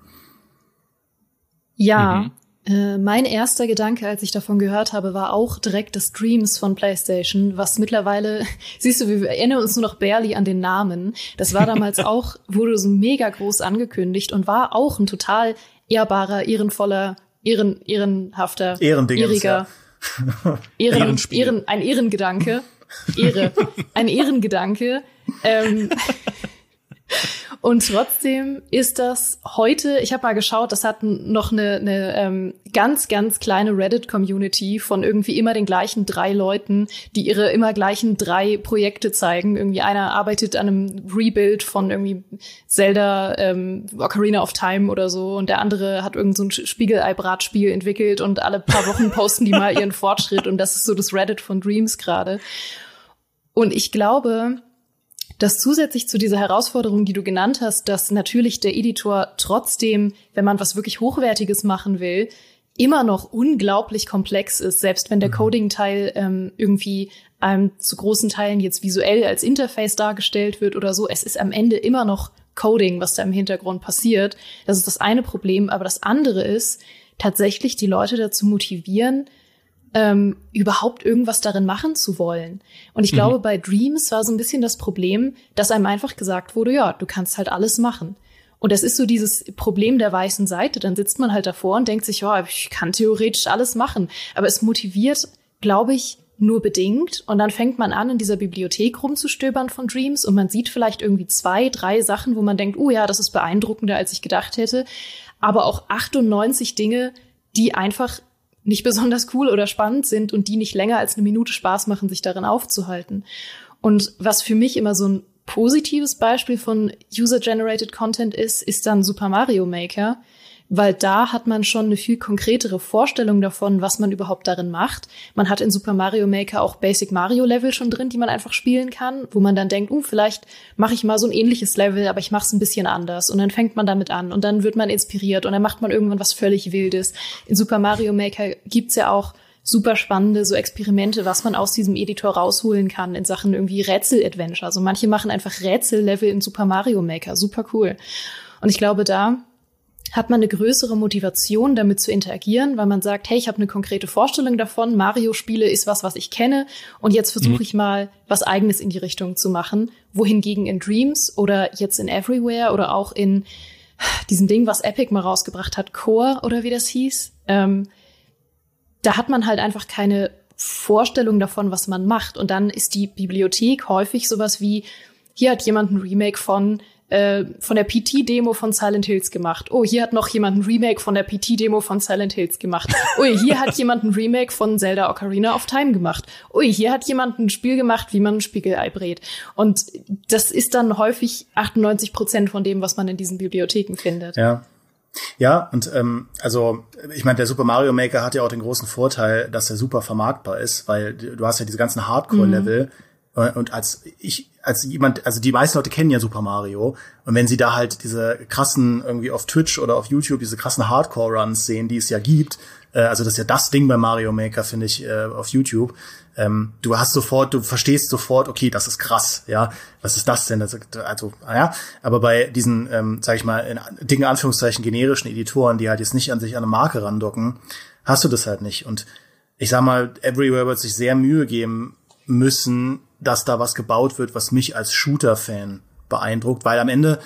Ja, äh, mein erster Gedanke, als ich davon gehört habe, war auch direkt des Dreams von PlayStation, was mittlerweile, <laughs> siehst du, wir erinnern uns nur noch barely an den Namen. Das war damals <laughs> auch, wurde so mega groß angekündigt und war auch ein total ehrbarer, ehrenvoller, ehren, ehrenhafter, ehriger, <laughs> Ehren, Ehrenspiel. Ehren, ein Ehrengedanke. Ehre. Ein Ehrengedanke. Ähm, und trotzdem ist das heute, ich habe mal geschaut, das hat noch eine, eine ähm, ganz, ganz kleine Reddit-Community von irgendwie immer den gleichen drei Leuten, die ihre immer gleichen drei Projekte zeigen. Irgendwie einer arbeitet an einem Rebuild von irgendwie Zelda ähm, Ocarina of Time oder so und der andere hat irgend so ein Spiegelei-Bratspiel entwickelt und alle paar Wochen posten die mal ihren <laughs> Fortschritt und das ist so das Reddit von Dreams gerade. Und ich glaube, dass zusätzlich zu dieser Herausforderung, die du genannt hast, dass natürlich der Editor trotzdem, wenn man was wirklich Hochwertiges machen will, immer noch unglaublich komplex ist, selbst wenn der Coding-Teil ähm, irgendwie ähm, zu großen Teilen jetzt visuell als Interface dargestellt wird oder so. Es ist am Ende immer noch Coding, was da im Hintergrund passiert. Das ist das eine Problem. Aber das andere ist, tatsächlich die Leute dazu motivieren, ähm, überhaupt irgendwas darin machen zu wollen. Und ich glaube, bei Dreams war so ein bisschen das Problem, dass einem einfach gesagt wurde, ja, du kannst halt alles machen. Und das ist so dieses Problem der weißen Seite. Dann sitzt man halt davor und denkt sich, ja, ich kann theoretisch alles machen. Aber es motiviert, glaube ich, nur bedingt. Und dann fängt man an, in dieser Bibliothek rumzustöbern von Dreams und man sieht vielleicht irgendwie zwei, drei Sachen, wo man denkt, oh ja, das ist beeindruckender, als ich gedacht hätte. Aber auch 98 Dinge, die einfach nicht besonders cool oder spannend sind und die nicht länger als eine Minute Spaß machen, sich darin aufzuhalten. Und was für mich immer so ein positives Beispiel von User-Generated Content ist, ist dann Super Mario Maker, weil da hat man schon eine viel konkretere Vorstellung davon, was man überhaupt darin macht. Man hat in Super Mario Maker auch Basic Mario Level schon drin, die man einfach spielen kann, wo man dann denkt, uh, vielleicht mache ich mal so ein ähnliches Level, aber ich mache es ein bisschen anders. Und dann fängt man damit an und dann wird man inspiriert und dann macht man irgendwann was völlig Wildes. In Super Mario Maker gibt's ja auch super spannende so Experimente, was man aus diesem Editor rausholen kann in Sachen irgendwie Rätsel-Adventure. Also manche machen einfach Rätsel-Level in Super Mario Maker. Super cool. Und ich glaube, da hat man eine größere Motivation, damit zu interagieren, weil man sagt, hey, ich habe eine konkrete Vorstellung davon, Mario-Spiele ist was, was ich kenne und jetzt versuche mhm. ich mal was eigenes in die Richtung zu machen. Wohingegen in Dreams oder jetzt in Everywhere oder auch in diesem Ding, was Epic mal rausgebracht hat, Core oder wie das hieß, ähm, da hat man halt einfach keine Vorstellung davon, was man macht. Und dann ist die Bibliothek häufig sowas wie, hier hat jemand ein Remake von äh, von der PT-Demo von Silent Hills gemacht. Oh, hier hat noch jemand ein Remake von der PT-Demo von Silent Hills gemacht. Ui, hier hat <laughs> jemand ein Remake von Zelda Ocarina of Time gemacht. Ui, hier hat jemand ein Spiel gemacht, wie man ein Spiegelei brät. Und das ist dann häufig 98 Prozent von dem, was man in diesen Bibliotheken findet. Ja. Ja, und ähm, also ich meine, der Super Mario Maker hat ja auch den großen Vorteil, dass er super vermarktbar ist, weil du hast ja diese ganzen Hardcore-Level, mhm. Und als ich, als jemand, also die meisten Leute kennen ja Super Mario. Und wenn sie da halt diese krassen, irgendwie auf Twitch oder auf YouTube, diese krassen Hardcore-Runs sehen, die es ja gibt, äh, also das ist ja das Ding bei Mario Maker, finde ich, äh, auf YouTube. Ähm, du hast sofort, du verstehst sofort, okay, das ist krass, ja, was ist das denn? Also, also ja, aber bei diesen, ähm, sag ich mal, in dicken Anführungszeichen generischen Editoren, die halt jetzt nicht an sich an eine Marke randocken, hast du das halt nicht. Und ich sag mal, Everywhere wird sich sehr Mühe geben müssen, dass da was gebaut wird, was mich als Shooter-Fan beeindruckt, weil am Ende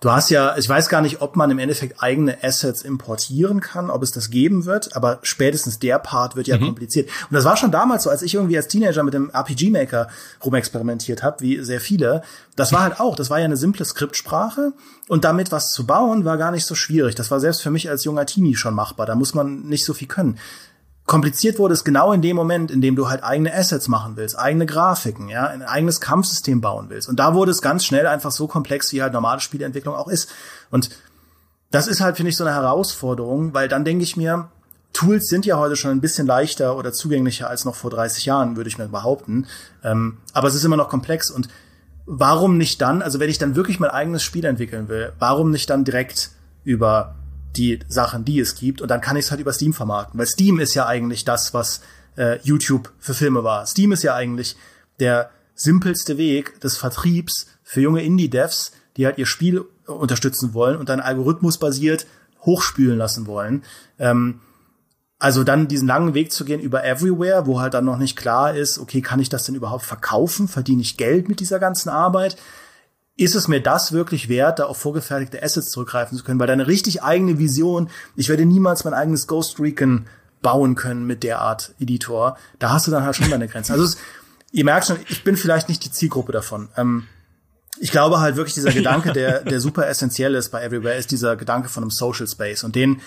Du hast ja, ich weiß gar nicht, ob man im Endeffekt eigene Assets importieren kann, ob es das geben wird, aber spätestens der Part wird ja mhm. kompliziert. Und das war schon damals so, als ich irgendwie als Teenager mit dem RPG Maker rumexperimentiert habe, wie sehr viele. Das war halt auch, das war ja eine simple Skriptsprache und damit was zu bauen war gar nicht so schwierig. Das war selbst für mich als junger Teenie schon machbar. Da muss man nicht so viel können kompliziert wurde es genau in dem Moment, in dem du halt eigene Assets machen willst, eigene Grafiken, ja, ein eigenes Kampfsystem bauen willst. Und da wurde es ganz schnell einfach so komplex, wie halt normale Spieleentwicklung auch ist. Und das ist halt, finde ich, so eine Herausforderung, weil dann denke ich mir, Tools sind ja heute schon ein bisschen leichter oder zugänglicher als noch vor 30 Jahren, würde ich mir behaupten. Ähm, aber es ist immer noch komplex und warum nicht dann, also wenn ich dann wirklich mein eigenes Spiel entwickeln will, warum nicht dann direkt über die Sachen, die es gibt. Und dann kann ich es halt über Steam vermarkten. Weil Steam ist ja eigentlich das, was äh, YouTube für Filme war. Steam ist ja eigentlich der simpelste Weg des Vertriebs für junge Indie-Devs, die halt ihr Spiel unterstützen wollen und dann algorithmusbasiert hochspülen lassen wollen. Ähm, also dann diesen langen Weg zu gehen über Everywhere, wo halt dann noch nicht klar ist, okay, kann ich das denn überhaupt verkaufen? Verdiene ich Geld mit dieser ganzen Arbeit? Ist es mir das wirklich wert, da auf vorgefertigte Assets zurückgreifen zu können? Weil deine richtig eigene Vision, ich werde niemals mein eigenes Ghost Recon bauen können mit der Art Editor. Da hast du dann halt schon deine Grenzen. Also es, ihr merkt schon, ich bin vielleicht nicht die Zielgruppe davon. Ähm, ich glaube halt wirklich dieser Gedanke, der, <laughs> der super essentiell ist bei Everywhere, ist dieser Gedanke von einem Social Space. Und den,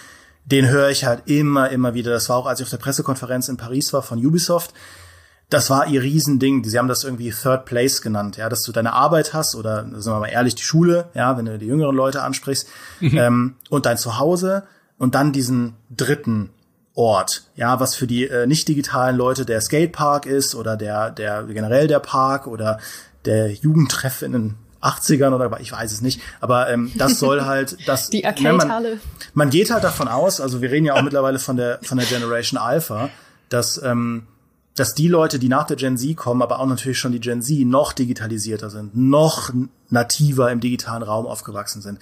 den höre ich halt immer, immer wieder. Das war auch, als ich auf der Pressekonferenz in Paris war von Ubisoft das war ihr Riesending. Sie haben das irgendwie Third Place genannt, ja, dass du deine Arbeit hast oder sagen wir mal ehrlich die Schule, ja, wenn du die jüngeren Leute ansprichst mhm. ähm, und dein Zuhause und dann diesen dritten Ort, ja, was für die äh, nicht digitalen Leute der Skatepark ist oder der der generell der Park oder der Jugendtreff in den 80ern oder ich weiß es nicht, aber ähm, das soll <laughs> halt das die Arcade-Halle. Ne, man, man geht halt davon aus, also wir reden ja auch mittlerweile von der von der Generation Alpha, dass ähm, dass die Leute, die nach der Gen Z kommen, aber auch natürlich schon die Gen Z, noch digitalisierter sind, noch nativer im digitalen Raum aufgewachsen sind.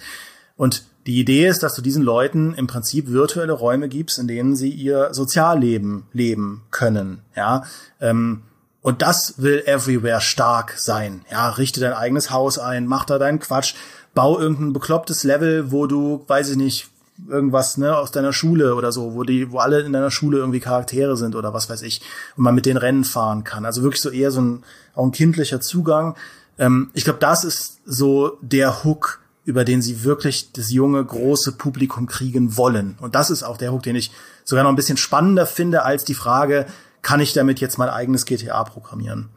Und die Idee ist, dass du diesen Leuten im Prinzip virtuelle Räume gibst, in denen sie ihr Sozialleben leben können. Ja, ähm, und das will Everywhere stark sein. Ja, richte dein eigenes Haus ein, mach da deinen Quatsch, bau irgendein beklopptes Level, wo du, weiß ich nicht, irgendwas ne aus deiner Schule oder so, wo die, wo alle in deiner Schule irgendwie Charaktere sind oder was weiß ich und man mit den Rennen fahren kann. Also wirklich so eher so ein auch ein kindlicher Zugang. Ähm, ich glaube, das ist so der Hook, über den sie wirklich das junge große Publikum kriegen wollen. Und das ist auch der Hook, den ich sogar noch ein bisschen spannender finde als die Frage, kann ich damit jetzt mein eigenes GTA programmieren?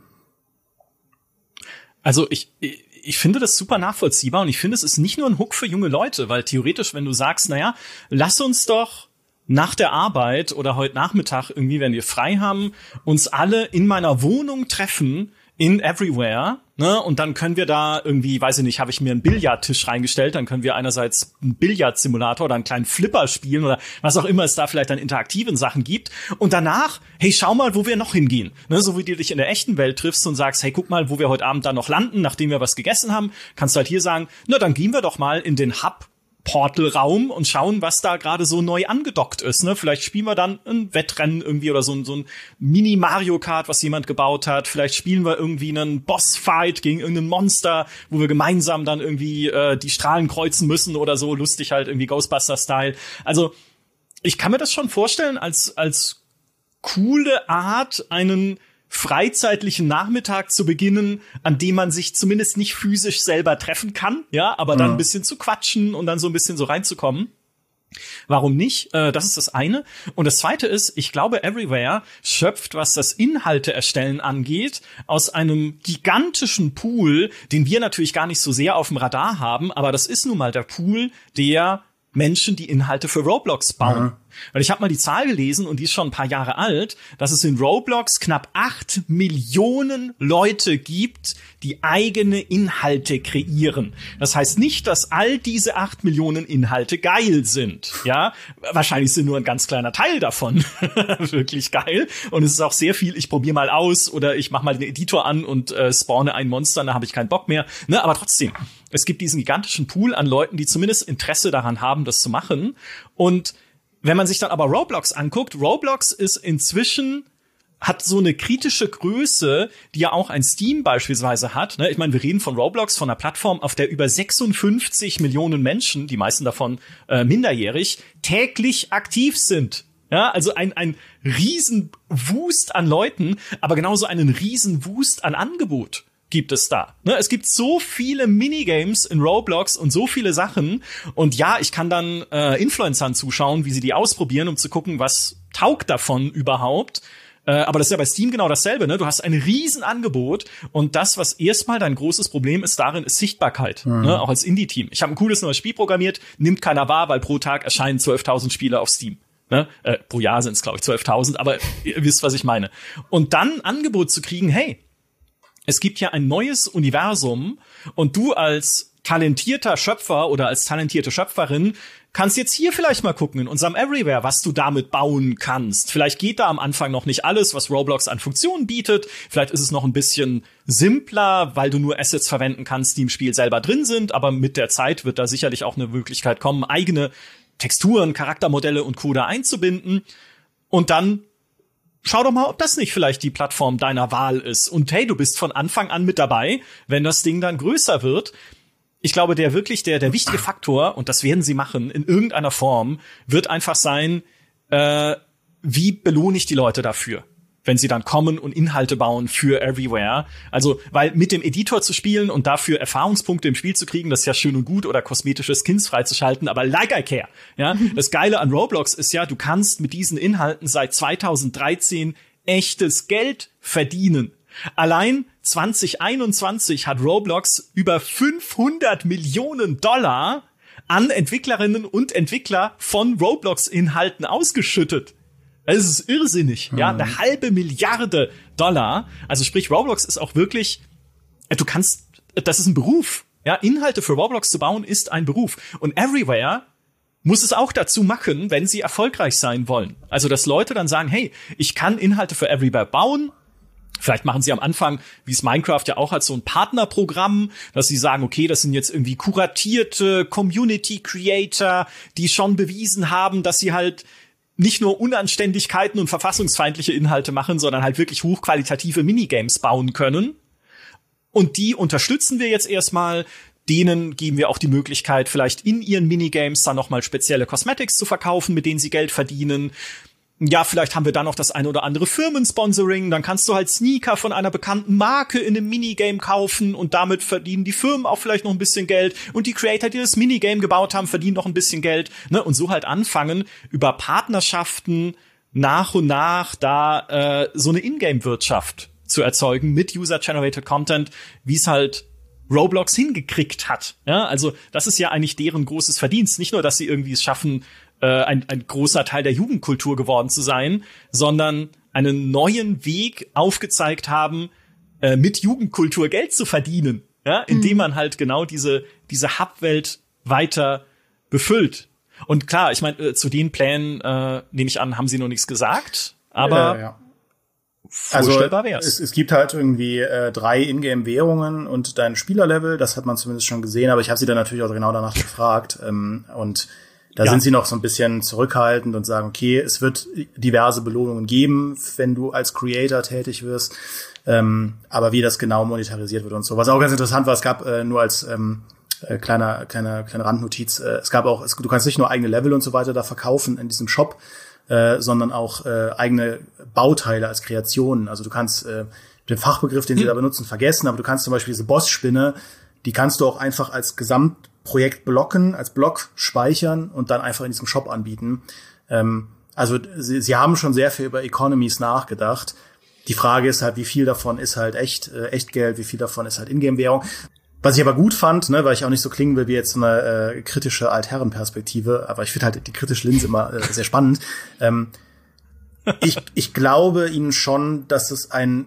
Also ich, ich finde das super nachvollziehbar und ich finde, es ist nicht nur ein Hook für junge Leute, weil theoretisch, wenn du sagst, naja, lass uns doch nach der Arbeit oder heute Nachmittag irgendwie, wenn wir frei haben, uns alle in meiner Wohnung treffen in Everywhere, ne? Und dann können wir da irgendwie, weiß ich nicht, habe ich mir einen Billardtisch reingestellt, dann können wir einerseits einen Billardsimulator oder einen kleinen Flipper spielen oder was auch immer es da vielleicht an interaktiven Sachen gibt. Und danach, hey, schau mal, wo wir noch hingehen. Ne? So wie du dich in der echten Welt triffst und sagst, hey, guck mal, wo wir heute Abend da noch landen, nachdem wir was gegessen haben, kannst du halt hier sagen, na, dann gehen wir doch mal in den Hub Portalraum und schauen, was da gerade so neu angedockt ist. Ne? Vielleicht spielen wir dann ein Wettrennen irgendwie oder so, so ein Mini Mario Kart, was jemand gebaut hat. Vielleicht spielen wir irgendwie einen Bossfight gegen irgendein Monster, wo wir gemeinsam dann irgendwie äh, die Strahlen kreuzen müssen oder so. Lustig halt irgendwie Ghostbuster-Style. Also ich kann mir das schon vorstellen als als coole Art, einen freizeitlichen Nachmittag zu beginnen, an dem man sich zumindest nicht physisch selber treffen kann, ja, aber dann mhm. ein bisschen zu quatschen und dann so ein bisschen so reinzukommen. Warum nicht? Äh, das ist das eine. Und das zweite ist, ich glaube, Everywhere schöpft, was das Inhalte erstellen angeht, aus einem gigantischen Pool, den wir natürlich gar nicht so sehr auf dem Radar haben, aber das ist nun mal der Pool der Menschen, die Inhalte für Roblox bauen. Mhm. Weil ich habe mal die Zahl gelesen und die ist schon ein paar Jahre alt, dass es in Roblox knapp acht Millionen Leute gibt, die eigene Inhalte kreieren. Das heißt nicht, dass all diese acht Millionen Inhalte geil sind. Ja, wahrscheinlich sind nur ein ganz kleiner Teil davon <laughs> wirklich geil. Und es ist auch sehr viel, ich probiere mal aus oder ich mache mal den Editor an und äh, spawne ein Monster, da habe ich keinen Bock mehr. Ne? Aber trotzdem, es gibt diesen gigantischen Pool an Leuten, die zumindest Interesse daran haben, das zu machen. Und wenn man sich dann aber Roblox anguckt, Roblox ist inzwischen hat so eine kritische Größe, die ja auch ein Steam beispielsweise hat. Ne? Ich meine, wir reden von Roblox, von einer Plattform, auf der über 56 Millionen Menschen, die meisten davon äh, minderjährig, täglich aktiv sind. Ja, also ein, ein Riesenwust an Leuten, aber genauso einen Riesenwust an Angebot gibt es da. Ne? Es gibt so viele Minigames in Roblox und so viele Sachen. Und ja, ich kann dann äh, Influencern zuschauen, wie sie die ausprobieren, um zu gucken, was taugt davon überhaupt. Äh, aber das ist ja bei Steam genau dasselbe, ne? Du hast ein Riesenangebot und das, was erstmal dein großes Problem ist darin, ist Sichtbarkeit, mhm. ne? auch als Indie-Team. Ich habe ein cooles neues Spiel programmiert, nimmt keiner wahr, weil pro Tag erscheinen 12.000 Spiele auf Steam. Ne? Äh, pro Jahr sind es, glaube ich, 12.000, aber ihr wisst, was ich meine. Und dann ein Angebot zu kriegen, hey, es gibt ja ein neues Universum und du als talentierter Schöpfer oder als talentierte Schöpferin kannst jetzt hier vielleicht mal gucken in unserem Everywhere, was du damit bauen kannst. Vielleicht geht da am Anfang noch nicht alles, was Roblox an Funktionen bietet. Vielleicht ist es noch ein bisschen simpler, weil du nur Assets verwenden kannst, die im Spiel selber drin sind. Aber mit der Zeit wird da sicherlich auch eine Möglichkeit kommen, eigene Texturen, Charaktermodelle und Coder einzubinden. Und dann schau doch mal, ob das nicht vielleicht die Plattform deiner Wahl ist. Und hey, du bist von Anfang an mit dabei, wenn das Ding dann größer wird. Ich glaube, der wirklich, der, der wichtige Faktor, und das werden sie machen, in irgendeiner Form, wird einfach sein, äh, wie belohne ich die Leute dafür? Wenn sie dann kommen und Inhalte bauen für Everywhere. Also, weil mit dem Editor zu spielen und dafür Erfahrungspunkte im Spiel zu kriegen, das ist ja schön und gut oder kosmetische Skins freizuschalten, aber like I care. Ja, <laughs> das Geile an Roblox ist ja, du kannst mit diesen Inhalten seit 2013 echtes Geld verdienen. Allein 2021 hat Roblox über 500 Millionen Dollar an Entwicklerinnen und Entwickler von Roblox-Inhalten ausgeschüttet. Es ist irrsinnig, hm. ja, eine halbe Milliarde Dollar. Also sprich, Roblox ist auch wirklich, äh, du kannst, das ist ein Beruf. Ja, Inhalte für Roblox zu bauen ist ein Beruf. Und Everywhere muss es auch dazu machen, wenn sie erfolgreich sein wollen. Also, dass Leute dann sagen, hey, ich kann Inhalte für Everywhere bauen. Vielleicht machen sie am Anfang, wie es Minecraft ja auch hat, so ein Partnerprogramm, dass sie sagen, okay, das sind jetzt irgendwie kuratierte Community Creator, die schon bewiesen haben, dass sie halt nicht nur Unanständigkeiten und verfassungsfeindliche Inhalte machen, sondern halt wirklich hochqualitative Minigames bauen können. Und die unterstützen wir jetzt erstmal. Denen geben wir auch die Möglichkeit, vielleicht in ihren Minigames dann nochmal spezielle Cosmetics zu verkaufen, mit denen sie Geld verdienen ja, vielleicht haben wir da noch das eine oder andere Firmensponsoring, dann kannst du halt Sneaker von einer bekannten Marke in einem Minigame kaufen und damit verdienen die Firmen auch vielleicht noch ein bisschen Geld und die Creator, die das Minigame gebaut haben, verdienen noch ein bisschen Geld, ne? Und so halt anfangen über Partnerschaften nach und nach da äh, so eine Ingame-Wirtschaft zu erzeugen mit User-Generated Content, wie es halt Roblox hingekriegt hat. Ja, also das ist ja eigentlich deren großes Verdienst. Nicht nur, dass sie irgendwie es schaffen, äh, ein, ein großer Teil der Jugendkultur geworden zu sein, sondern einen neuen Weg aufgezeigt haben, äh, mit Jugendkultur Geld zu verdienen. Ja, indem mhm. man halt genau diese, diese Hub-Welt weiter befüllt. Und klar, ich meine, äh, zu den Plänen, äh, nehme ich an, haben sie noch nichts gesagt, aber ja, ja. also. Es, es gibt halt irgendwie äh, drei Ingame-Währungen und dein Spielerlevel, das hat man zumindest schon gesehen, aber ich habe sie dann natürlich auch genau danach gefragt. Ähm, und da ja. sind sie noch so ein bisschen zurückhaltend und sagen, okay, es wird diverse Belohnungen geben, wenn du als Creator tätig wirst. Ähm, aber wie das genau monetarisiert wird und so. Was auch ganz interessant war, es gab äh, nur als ähm, äh, kleiner, kleine, kleine Randnotiz, äh, es gab auch, es, du kannst nicht nur eigene Level und so weiter da verkaufen in diesem Shop, äh, sondern auch äh, eigene Bauteile als Kreationen. Also du kannst äh, den Fachbegriff, den sie hm. da benutzen, vergessen, aber du kannst zum Beispiel diese Bossspinne, die kannst du auch einfach als Gesamtprojekt blocken, als Block speichern und dann einfach in diesem Shop anbieten. Ähm, also sie, sie haben schon sehr viel über Economies nachgedacht. Die Frage ist halt, wie viel davon ist halt echt, äh, echt Geld, wie viel davon ist halt Ingame-Währung. Was ich aber gut fand, ne, weil ich auch nicht so klingen will wie jetzt eine äh, kritische Altherrenperspektive, aber ich finde halt die kritische Linse immer äh, sehr spannend. Ähm, ich, ich glaube ihnen schon, dass es ein,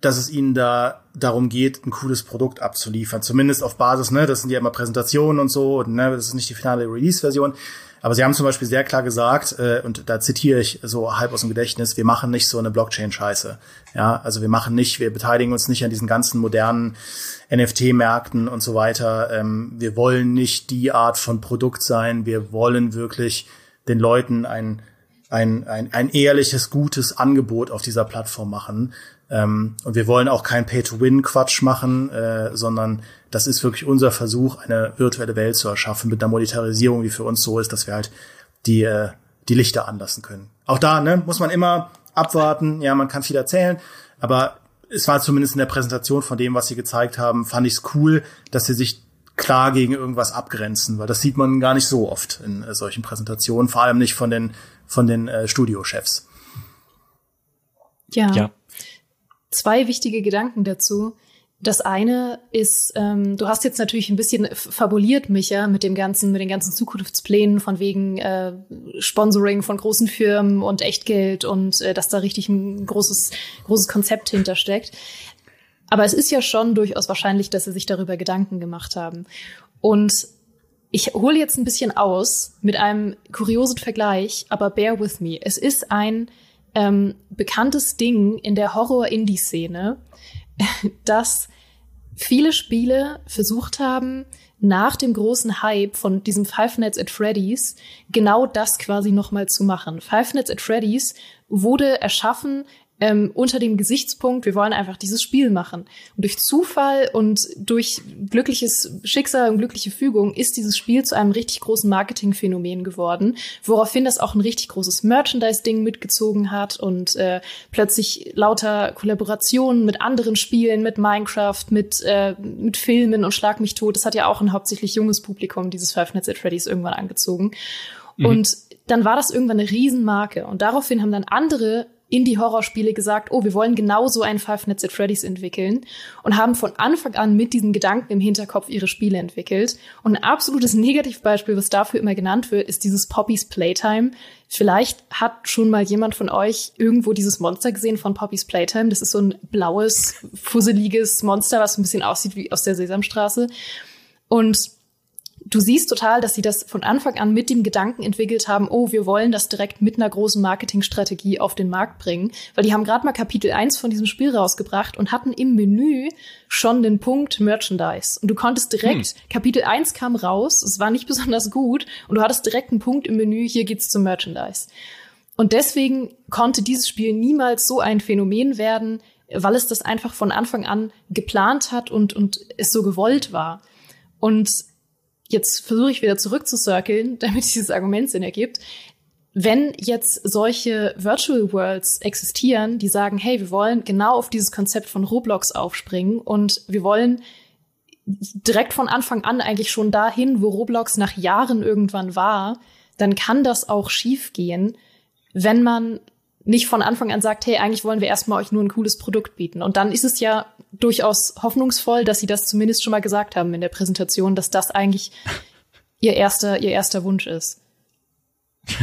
dass es ihnen da darum geht, ein cooles Produkt abzuliefern. Zumindest auf Basis, ne, das sind ja immer Präsentationen und so, und, ne, das ist nicht die finale Release-Version. Aber sie haben zum Beispiel sehr klar gesagt, äh, und da zitiere ich so halb aus dem Gedächtnis, wir machen nicht so eine Blockchain-Scheiße. Ja, also wir machen nicht, wir beteiligen uns nicht an diesen ganzen modernen NFT-Märkten und so weiter. Ähm, wir wollen nicht die Art von Produkt sein. Wir wollen wirklich den Leuten ein, ein, ein, ein ehrliches, gutes Angebot auf dieser Plattform machen. Ähm, und wir wollen auch kein Pay-to-Win-Quatsch machen, äh, sondern das ist wirklich unser Versuch, eine virtuelle Welt zu erschaffen mit einer Monetarisierung, die für uns so ist, dass wir halt die, äh, die Lichter anlassen können. Auch da ne, muss man immer abwarten. Ja, man kann viel erzählen, aber es war zumindest in der Präsentation von dem, was sie gezeigt haben, fand ich es cool, dass sie sich klar gegen irgendwas abgrenzen, weil das sieht man gar nicht so oft in äh, solchen Präsentationen, vor allem nicht von den von den äh, Studiochefs. Ja. ja. Zwei wichtige Gedanken dazu. Das eine ist, ähm, du hast jetzt natürlich ein bisschen fabuliert, Micha, mit dem ganzen, mit den ganzen Zukunftsplänen von wegen äh, Sponsoring von großen Firmen und Echtgeld und äh, dass da richtig ein großes, großes Konzept hintersteckt. Aber es ist ja schon durchaus wahrscheinlich, dass sie sich darüber Gedanken gemacht haben. Und ich hole jetzt ein bisschen aus mit einem kuriosen Vergleich, aber bear with me. Es ist ein ähm, bekanntes Ding in der Horror-Indie-Szene, <laughs> dass viele Spiele versucht haben, nach dem großen Hype von diesem Five Nights at Freddy's genau das quasi nochmal zu machen. Five Nights at Freddy's wurde erschaffen ähm, unter dem Gesichtspunkt, wir wollen einfach dieses Spiel machen. Und durch Zufall und durch glückliches Schicksal und glückliche Fügung ist dieses Spiel zu einem richtig großen Marketingphänomen geworden, woraufhin das auch ein richtig großes Merchandise-Ding mitgezogen hat und äh, plötzlich lauter Kollaborationen mit anderen Spielen, mit Minecraft, mit, äh, mit Filmen und Schlag mich tot. Das hat ja auch ein hauptsächlich junges Publikum, dieses Five Nights at Freddy's irgendwann angezogen. Mhm. Und dann war das irgendwann eine Riesenmarke. Und daraufhin haben dann andere Indie-Horrorspiele gesagt, oh, wir wollen genauso ein Five Nights at Freddy's entwickeln und haben von Anfang an mit diesen Gedanken im Hinterkopf ihre Spiele entwickelt. Und ein absolutes <laughs> Negativbeispiel, was dafür immer genannt wird, ist dieses Poppy's Playtime. Vielleicht hat schon mal jemand von euch irgendwo dieses Monster gesehen von Poppy's Playtime. Das ist so ein blaues, fusseliges Monster, was ein bisschen aussieht wie aus der Sesamstraße. Und du siehst total, dass sie das von Anfang an mit dem Gedanken entwickelt haben, oh, wir wollen das direkt mit einer großen Marketingstrategie auf den Markt bringen, weil die haben gerade mal Kapitel 1 von diesem Spiel rausgebracht und hatten im Menü schon den Punkt Merchandise. Und du konntest direkt, hm. Kapitel 1 kam raus, es war nicht <laughs> besonders gut und du hattest direkt einen Punkt im Menü, hier geht's zum Merchandise. Und deswegen konnte dieses Spiel niemals so ein Phänomen werden, weil es das einfach von Anfang an geplant hat und, und es so gewollt war. Und jetzt versuche ich wieder zurückzucirkeln, <laughs> damit dieses Argument Sinn ergibt. Wenn jetzt solche Virtual Worlds existieren, die sagen, hey, wir wollen genau auf dieses Konzept von Roblox aufspringen und wir wollen direkt von Anfang an eigentlich schon dahin, wo Roblox nach Jahren irgendwann war, dann kann das auch schiefgehen, wenn man nicht von Anfang an sagt, hey, eigentlich wollen wir erstmal euch nur ein cooles Produkt bieten. Und dann ist es ja durchaus hoffnungsvoll, dass sie das zumindest schon mal gesagt haben in der Präsentation, dass das eigentlich <laughs> ihr erster, ihr erster Wunsch ist. <laughs>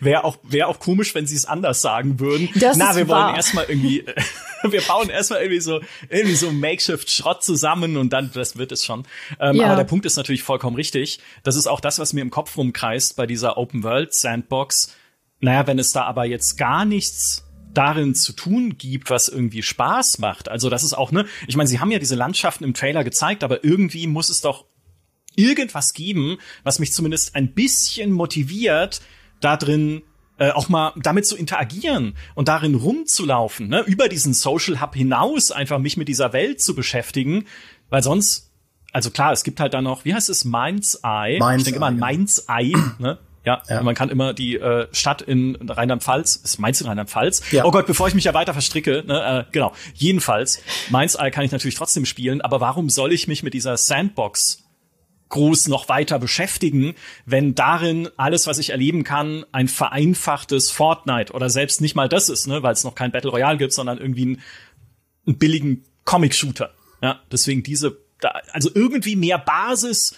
Wäre auch, wäre auch komisch, wenn sie es anders sagen würden. Das Na, wir wahr. wollen erstmal irgendwie, <laughs> wir bauen erstmal irgendwie so, irgendwie so Makeshift-Schrott zusammen und dann, das wird es schon. Ähm, Ja. Aber der Punkt ist natürlich vollkommen richtig. Das ist auch das, was mir im Kopf rumkreist bei dieser Open World Sandbox. Naja, wenn es da aber jetzt gar nichts darin zu tun gibt, was irgendwie Spaß macht. Also das ist auch, ne, ich meine, sie haben ja diese Landschaften im Trailer gezeigt, aber irgendwie muss es doch irgendwas geben, was mich zumindest ein bisschen motiviert, da drin äh, auch mal damit zu interagieren und darin rumzulaufen, ne? über diesen Social Hub hinaus einfach mich mit dieser Welt zu beschäftigen, weil sonst, also klar, es gibt halt dann noch, wie heißt es, Mind's Eye. Mind's ich denke immer an genau. Mind's Eye, ne? Ja, Ja. man kann immer die äh, Stadt in Rheinland-Pfalz, ist Mainz in Rheinland-Pfalz? Ja. Oh Gott, bevor ich mich ja weiter verstricke, ne, äh, genau. Jedenfalls, Mainz Eye kann ich natürlich trotzdem spielen, aber warum soll ich mich mit dieser Sandbox groß noch weiter beschäftigen, wenn darin alles, was ich erleben kann, ein vereinfachtes Fortnite oder selbst nicht mal das ist, ne, weil es noch kein Battle Royale gibt, sondern irgendwie einen, einen billigen Comic-Shooter. Ja, deswegen diese, also irgendwie mehr Basis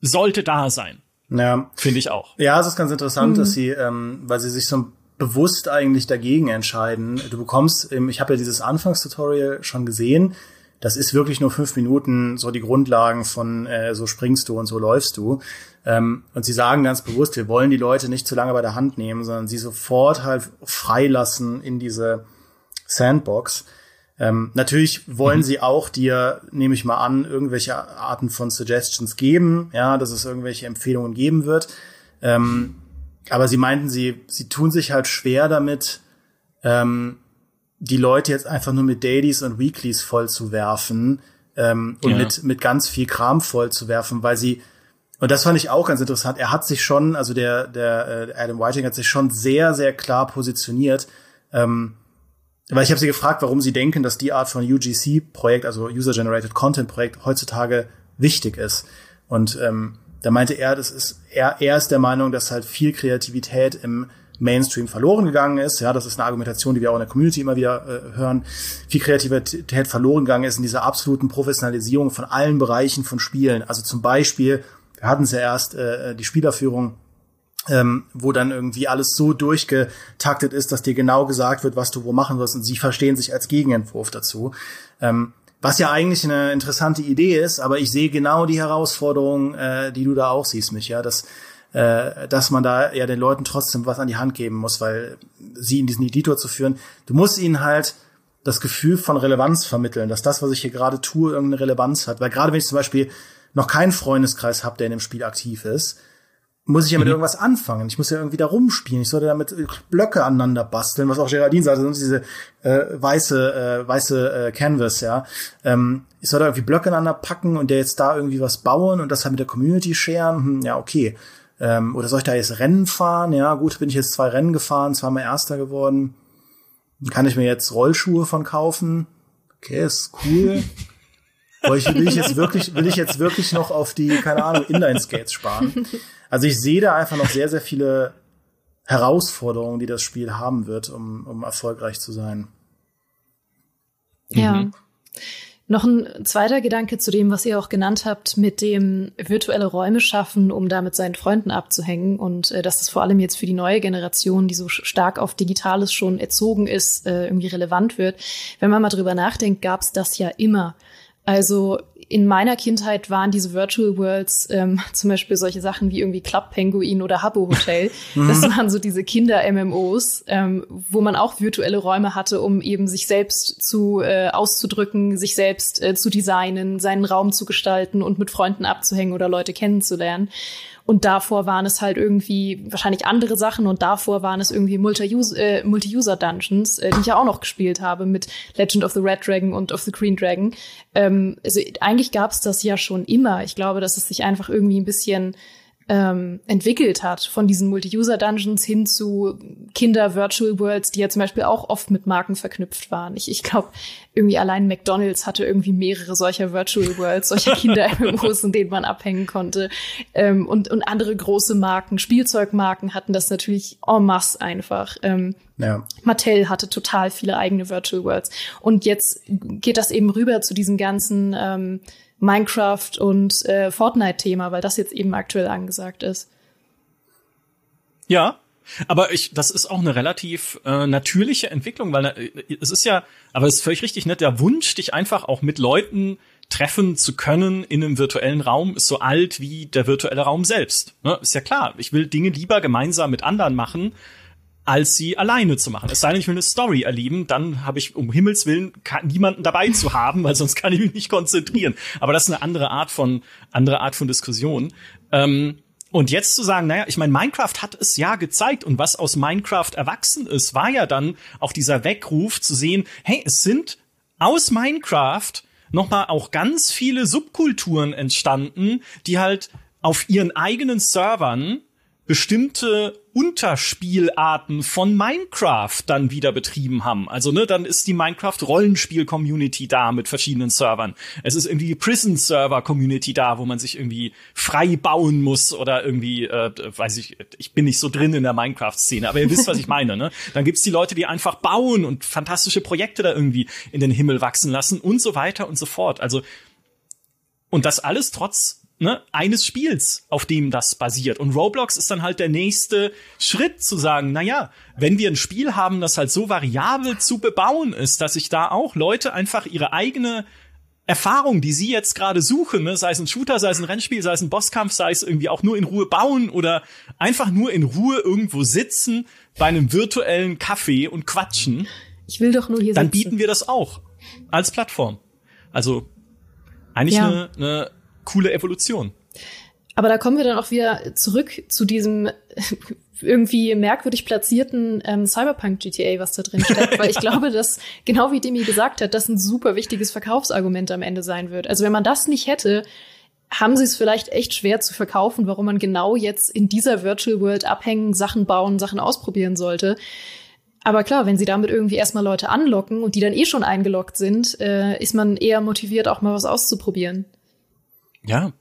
sollte da sein, Ja, finde ich auch. Ja, es ist ganz interessant, dass sie, ähm, weil sie sich so bewusst eigentlich dagegen entscheiden. Du bekommst, ähm, ich habe ja dieses Anfangstutorial schon gesehen. Das ist wirklich nur fünf Minuten, so die Grundlagen von äh, so springst du und so läufst du. Ähm, und sie sagen ganz bewusst, wir wollen die Leute nicht zu lange bei der Hand nehmen, sondern sie sofort halt freilassen in diese Sandbox. Ähm, natürlich wollen sie auch dir, nehme ich mal an, irgendwelche Arten von Suggestions geben, ja, dass es irgendwelche Empfehlungen geben wird. Ähm, aber sie meinten, sie, sie tun sich halt schwer damit, ähm, die Leute jetzt einfach nur mit Dailies und Weeklies voll zu werfen ähm, und Ja. mit, mit ganz viel Kram voll zu werfen, weil sie, und das fand ich auch ganz interessant, er hat sich schon, also der, der äh, Adam Whiting hat sich schon sehr, sehr klar positioniert, ähm, weil ich habe sie gefragt, warum sie denken, dass die Art von UGC-Projekt, also User-Generated Content-Projekt, heutzutage wichtig ist. Und ähm, da meinte er, das ist, er, er ist der Meinung, dass halt viel Kreativität im Mainstream verloren gegangen ist. Ja, das ist eine Argumentation, die wir auch in der Community immer wieder äh, hören. Viel Kreativität verloren gegangen ist in dieser absoluten Professionalisierung von allen Bereichen von Spielen. Also zum Beispiel, wir hatten es ja erst, äh, die Spielerführung ähm, wo dann irgendwie alles so durchgetaktet ist, dass dir genau gesagt wird, was du wo machen sollst und sie verstehen sich als Gegenentwurf dazu. Ähm, was ja eigentlich eine interessante Idee ist, aber ich sehe genau die Herausforderung, äh, die du da auch siehst, Micha, dass äh, dass man da ja den Leuten trotzdem was an die Hand geben muss, weil sie in diesen Editor zu führen, du musst ihnen halt das Gefühl von Relevanz vermitteln, dass das, was ich hier gerade tue, irgendeine Relevanz hat. Weil gerade wenn ich zum Beispiel noch keinen Freundeskreis habe, der in dem Spiel aktiv ist, muss ich ja mit irgendwas anfangen. Ich muss ja irgendwie da rumspielen. Ich sollte damit Blöcke aneinander basteln, was auch Geraldine sagte, sonst diese äh, weiße, äh, weiße äh, Canvas, ja. Ähm, ich soll da irgendwie Blöcke aneinander packen und der jetzt da irgendwie was bauen und das halt mit der Community scheren. Hm, ja, okay. Ähm, oder soll ich da jetzt Rennen fahren? Ja, gut, bin ich jetzt zwei Rennen gefahren, zweimal Erster geworden. Kann ich mir jetzt Rollschuhe von kaufen? Okay, ist cool. Aber ich, will ich jetzt wirklich, will ich jetzt wirklich noch auf die, keine Ahnung, Inline-Skates sparen? <laughs> Also ich sehe da einfach noch sehr, sehr viele Herausforderungen, die das Spiel haben wird, um, um erfolgreich zu sein. Ja. Noch ein zweiter Gedanke zu dem, was ihr auch genannt habt, mit dem virtuelle Räume schaffen, um da mit seinen Freunden abzuhängen und äh, dass das vor allem jetzt für die neue Generation, die so stark auf Digitales schon erzogen ist, äh, irgendwie relevant wird. Wenn man mal drüber nachdenkt, gab es das ja immer. Also in meiner Kindheit waren diese Virtual Worlds ähm, <laughs> zum Beispiel solche Sachen wie irgendwie Club Penguin oder Habbo Hotel. <laughs> Das waren so diese Kinder-MMOs, ähm, wo man auch virtuelle Räume hatte, um eben sich selbst zu äh, auszudrücken, sich selbst äh, zu designen, seinen Raum zu gestalten und mit Freunden abzuhängen oder Leute kennenzulernen. Und davor waren es halt irgendwie wahrscheinlich andere Sachen und davor waren es irgendwie Multi-User- äh, Multi-User-Dungeons, äh, die ich ja auch noch gespielt habe mit Legend of the Red Dragon und of the Green Dragon. Ähm, also eigentlich gab es das ja schon immer. Ich glaube, dass es sich einfach irgendwie ein bisschen ähm, entwickelt hat von diesen Multi-User-Dungeons hin zu Kinder-Virtual Worlds, die ja zum Beispiel auch oft mit Marken verknüpft waren. Ich, ich glaube, irgendwie allein McDonald's hatte irgendwie mehrere solcher Virtual Worlds, solche <laughs> Kinder-MMOs, in denen man abhängen konnte. Ähm, und, und andere große Marken, Spielzeugmarken hatten das natürlich en masse einfach. Ähm, ja. Mattel hatte total viele eigene Virtual Worlds. Und jetzt geht das eben rüber zu diesem ganzen ähm, Minecraft und äh, Fortnite-Thema, weil das jetzt eben aktuell angesagt ist. Ja, aber ich, das ist auch eine relativ äh, natürliche Entwicklung, weil äh, es ist ja, aber es ist völlig richtig, ne? Der Wunsch, dich einfach auch mit Leuten treffen zu können in einem virtuellen Raum, ist so alt wie der virtuelle Raum selbst. Ne? Ist ja klar. Ich will Dinge lieber gemeinsam mit anderen machen, als sie alleine zu machen. Es sei denn, ich will eine Story erleben, dann habe ich um Himmels Willen niemanden dabei zu haben, weil sonst kann ich mich nicht konzentrieren. Aber das ist eine andere Art von andere Art von Diskussion. Ähm, und jetzt zu sagen, naja, ich meine, Minecraft hat es ja gezeigt und was aus Minecraft erwachsen ist, war ja dann auch dieser Weckruf zu sehen, hey, es sind aus Minecraft nochmal auch ganz viele Subkulturen entstanden, die halt auf ihren eigenen Servern bestimmte Unterspielarten von Minecraft dann wieder betrieben haben. Also, ne, dann ist die Minecraft-Rollenspiel-Community da mit verschiedenen Servern. Es ist irgendwie die Prison-Server-Community da, wo man sich irgendwie frei bauen muss oder irgendwie, äh, weiß ich, ich bin nicht so drin in der Minecraft-Szene, aber ihr wisst, was ich meine, ne? Dann gibt's die Leute, die einfach bauen und fantastische Projekte da irgendwie in den Himmel wachsen lassen und so weiter und so fort. Also, und das alles trotz ne, eines Spiels, auf dem das basiert. Und Roblox ist dann halt der nächste Schritt zu sagen, na ja, wenn wir ein Spiel haben, das halt so variabel zu bebauen ist, dass sich da auch Leute einfach ihre eigene Erfahrung, die sie jetzt gerade suchen, ne, sei es ein Shooter, sei es ein Rennspiel, sei es ein Bosskampf, sei es irgendwie auch nur in Ruhe bauen oder einfach nur in Ruhe irgendwo sitzen bei einem virtuellen Kaffee und quatschen. Ich will doch nur hier Dann sitzen. bieten wir das auch als Plattform. Also eigentlich ja. eine, eine coole Evolution. Aber da kommen wir dann auch wieder zurück zu diesem <laughs> irgendwie merkwürdig platzierten ähm, Cyberpunk GTA, was da drin steckt, weil ich glaube, dass genau wie Demi gesagt hat, das ein super wichtiges Verkaufsargument am Ende sein wird. Also wenn man das nicht hätte, haben sie es vielleicht echt schwer zu verkaufen, warum man genau jetzt in dieser Virtual World abhängen, Sachen bauen, Sachen ausprobieren sollte. Aber klar, wenn sie damit irgendwie erstmal Leute anlocken und die dann eh schon eingeloggt sind, äh, ist man eher motiviert, auch mal was auszuprobieren. Ja.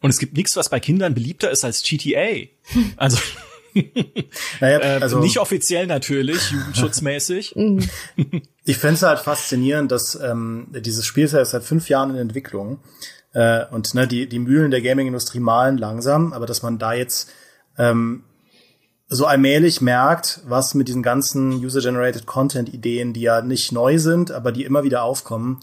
Und es gibt nichts, was bei Kindern beliebter ist als GTA. <laughs> Also, naja, äh, also nicht offiziell natürlich, jugendschutzmäßig. <laughs> Mhm. ich fände es halt faszinierend, dass ähm, dieses Spiel ist ja seit fünf Jahren in Entwicklung. Äh, und ne, die, die Mühlen der Gaming-Industrie malen langsam, aber dass man da jetzt ähm, so allmählich merkt, was mit diesen ganzen User-Generated Content-Ideen, die ja nicht neu sind, aber die immer wieder aufkommen,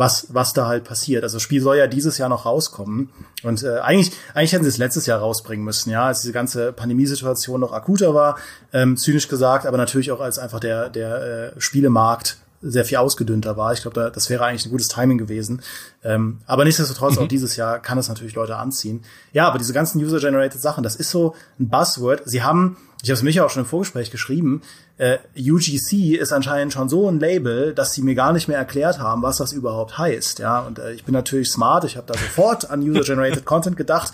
was, was da halt passiert. Also das Spiel soll ja dieses Jahr noch rauskommen. Und äh, eigentlich, eigentlich hätten sie es letztes Jahr rausbringen müssen, ja, als diese ganze Pandemiesituation noch akuter war, ähm, zynisch gesagt, aber natürlich auch als einfach der, der äh, Spielemarkt sehr viel ausgedünnter war. Ich glaube, da, das wäre eigentlich ein gutes Timing gewesen. Ähm, aber nichtsdestotrotz, mhm. auch dieses Jahr kann es natürlich Leute anziehen. Ja, aber diese ganzen User-Generated Sachen, das ist so ein Buzzword. Sie haben, ich habe es Micha auch schon im Vorgespräch geschrieben, äh, UGC ist anscheinend schon so ein Label, dass sie mir gar nicht mehr erklärt haben, was das überhaupt heißt. Ja, und äh, ich bin natürlich smart, ich habe da sofort an User-Generated <laughs> Content gedacht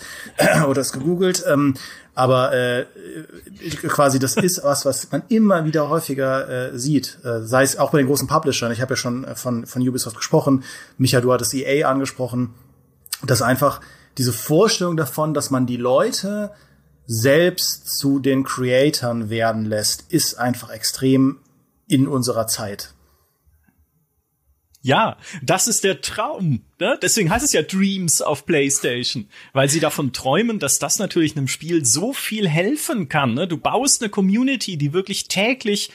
oder es gegoogelt. Ähm, aber äh, quasi das ist was, was man immer wieder häufiger äh, sieht. Äh, sei es auch bei den großen Publishern. Ich habe ja schon von, von Ubisoft gesprochen. Micha, du hattest EA angesprochen. Dass einfach diese Vorstellung davon, dass man die Leute selbst zu den Creatoren werden lässt, ist einfach extrem in unserer Zeit. Ja, das ist der Traum. Ne? Deswegen heißt es ja Dreams auf PlayStation, weil sie davon träumen, dass das natürlich einem Spiel so viel helfen kann. Ne? Du baust eine Community, die wirklich täglich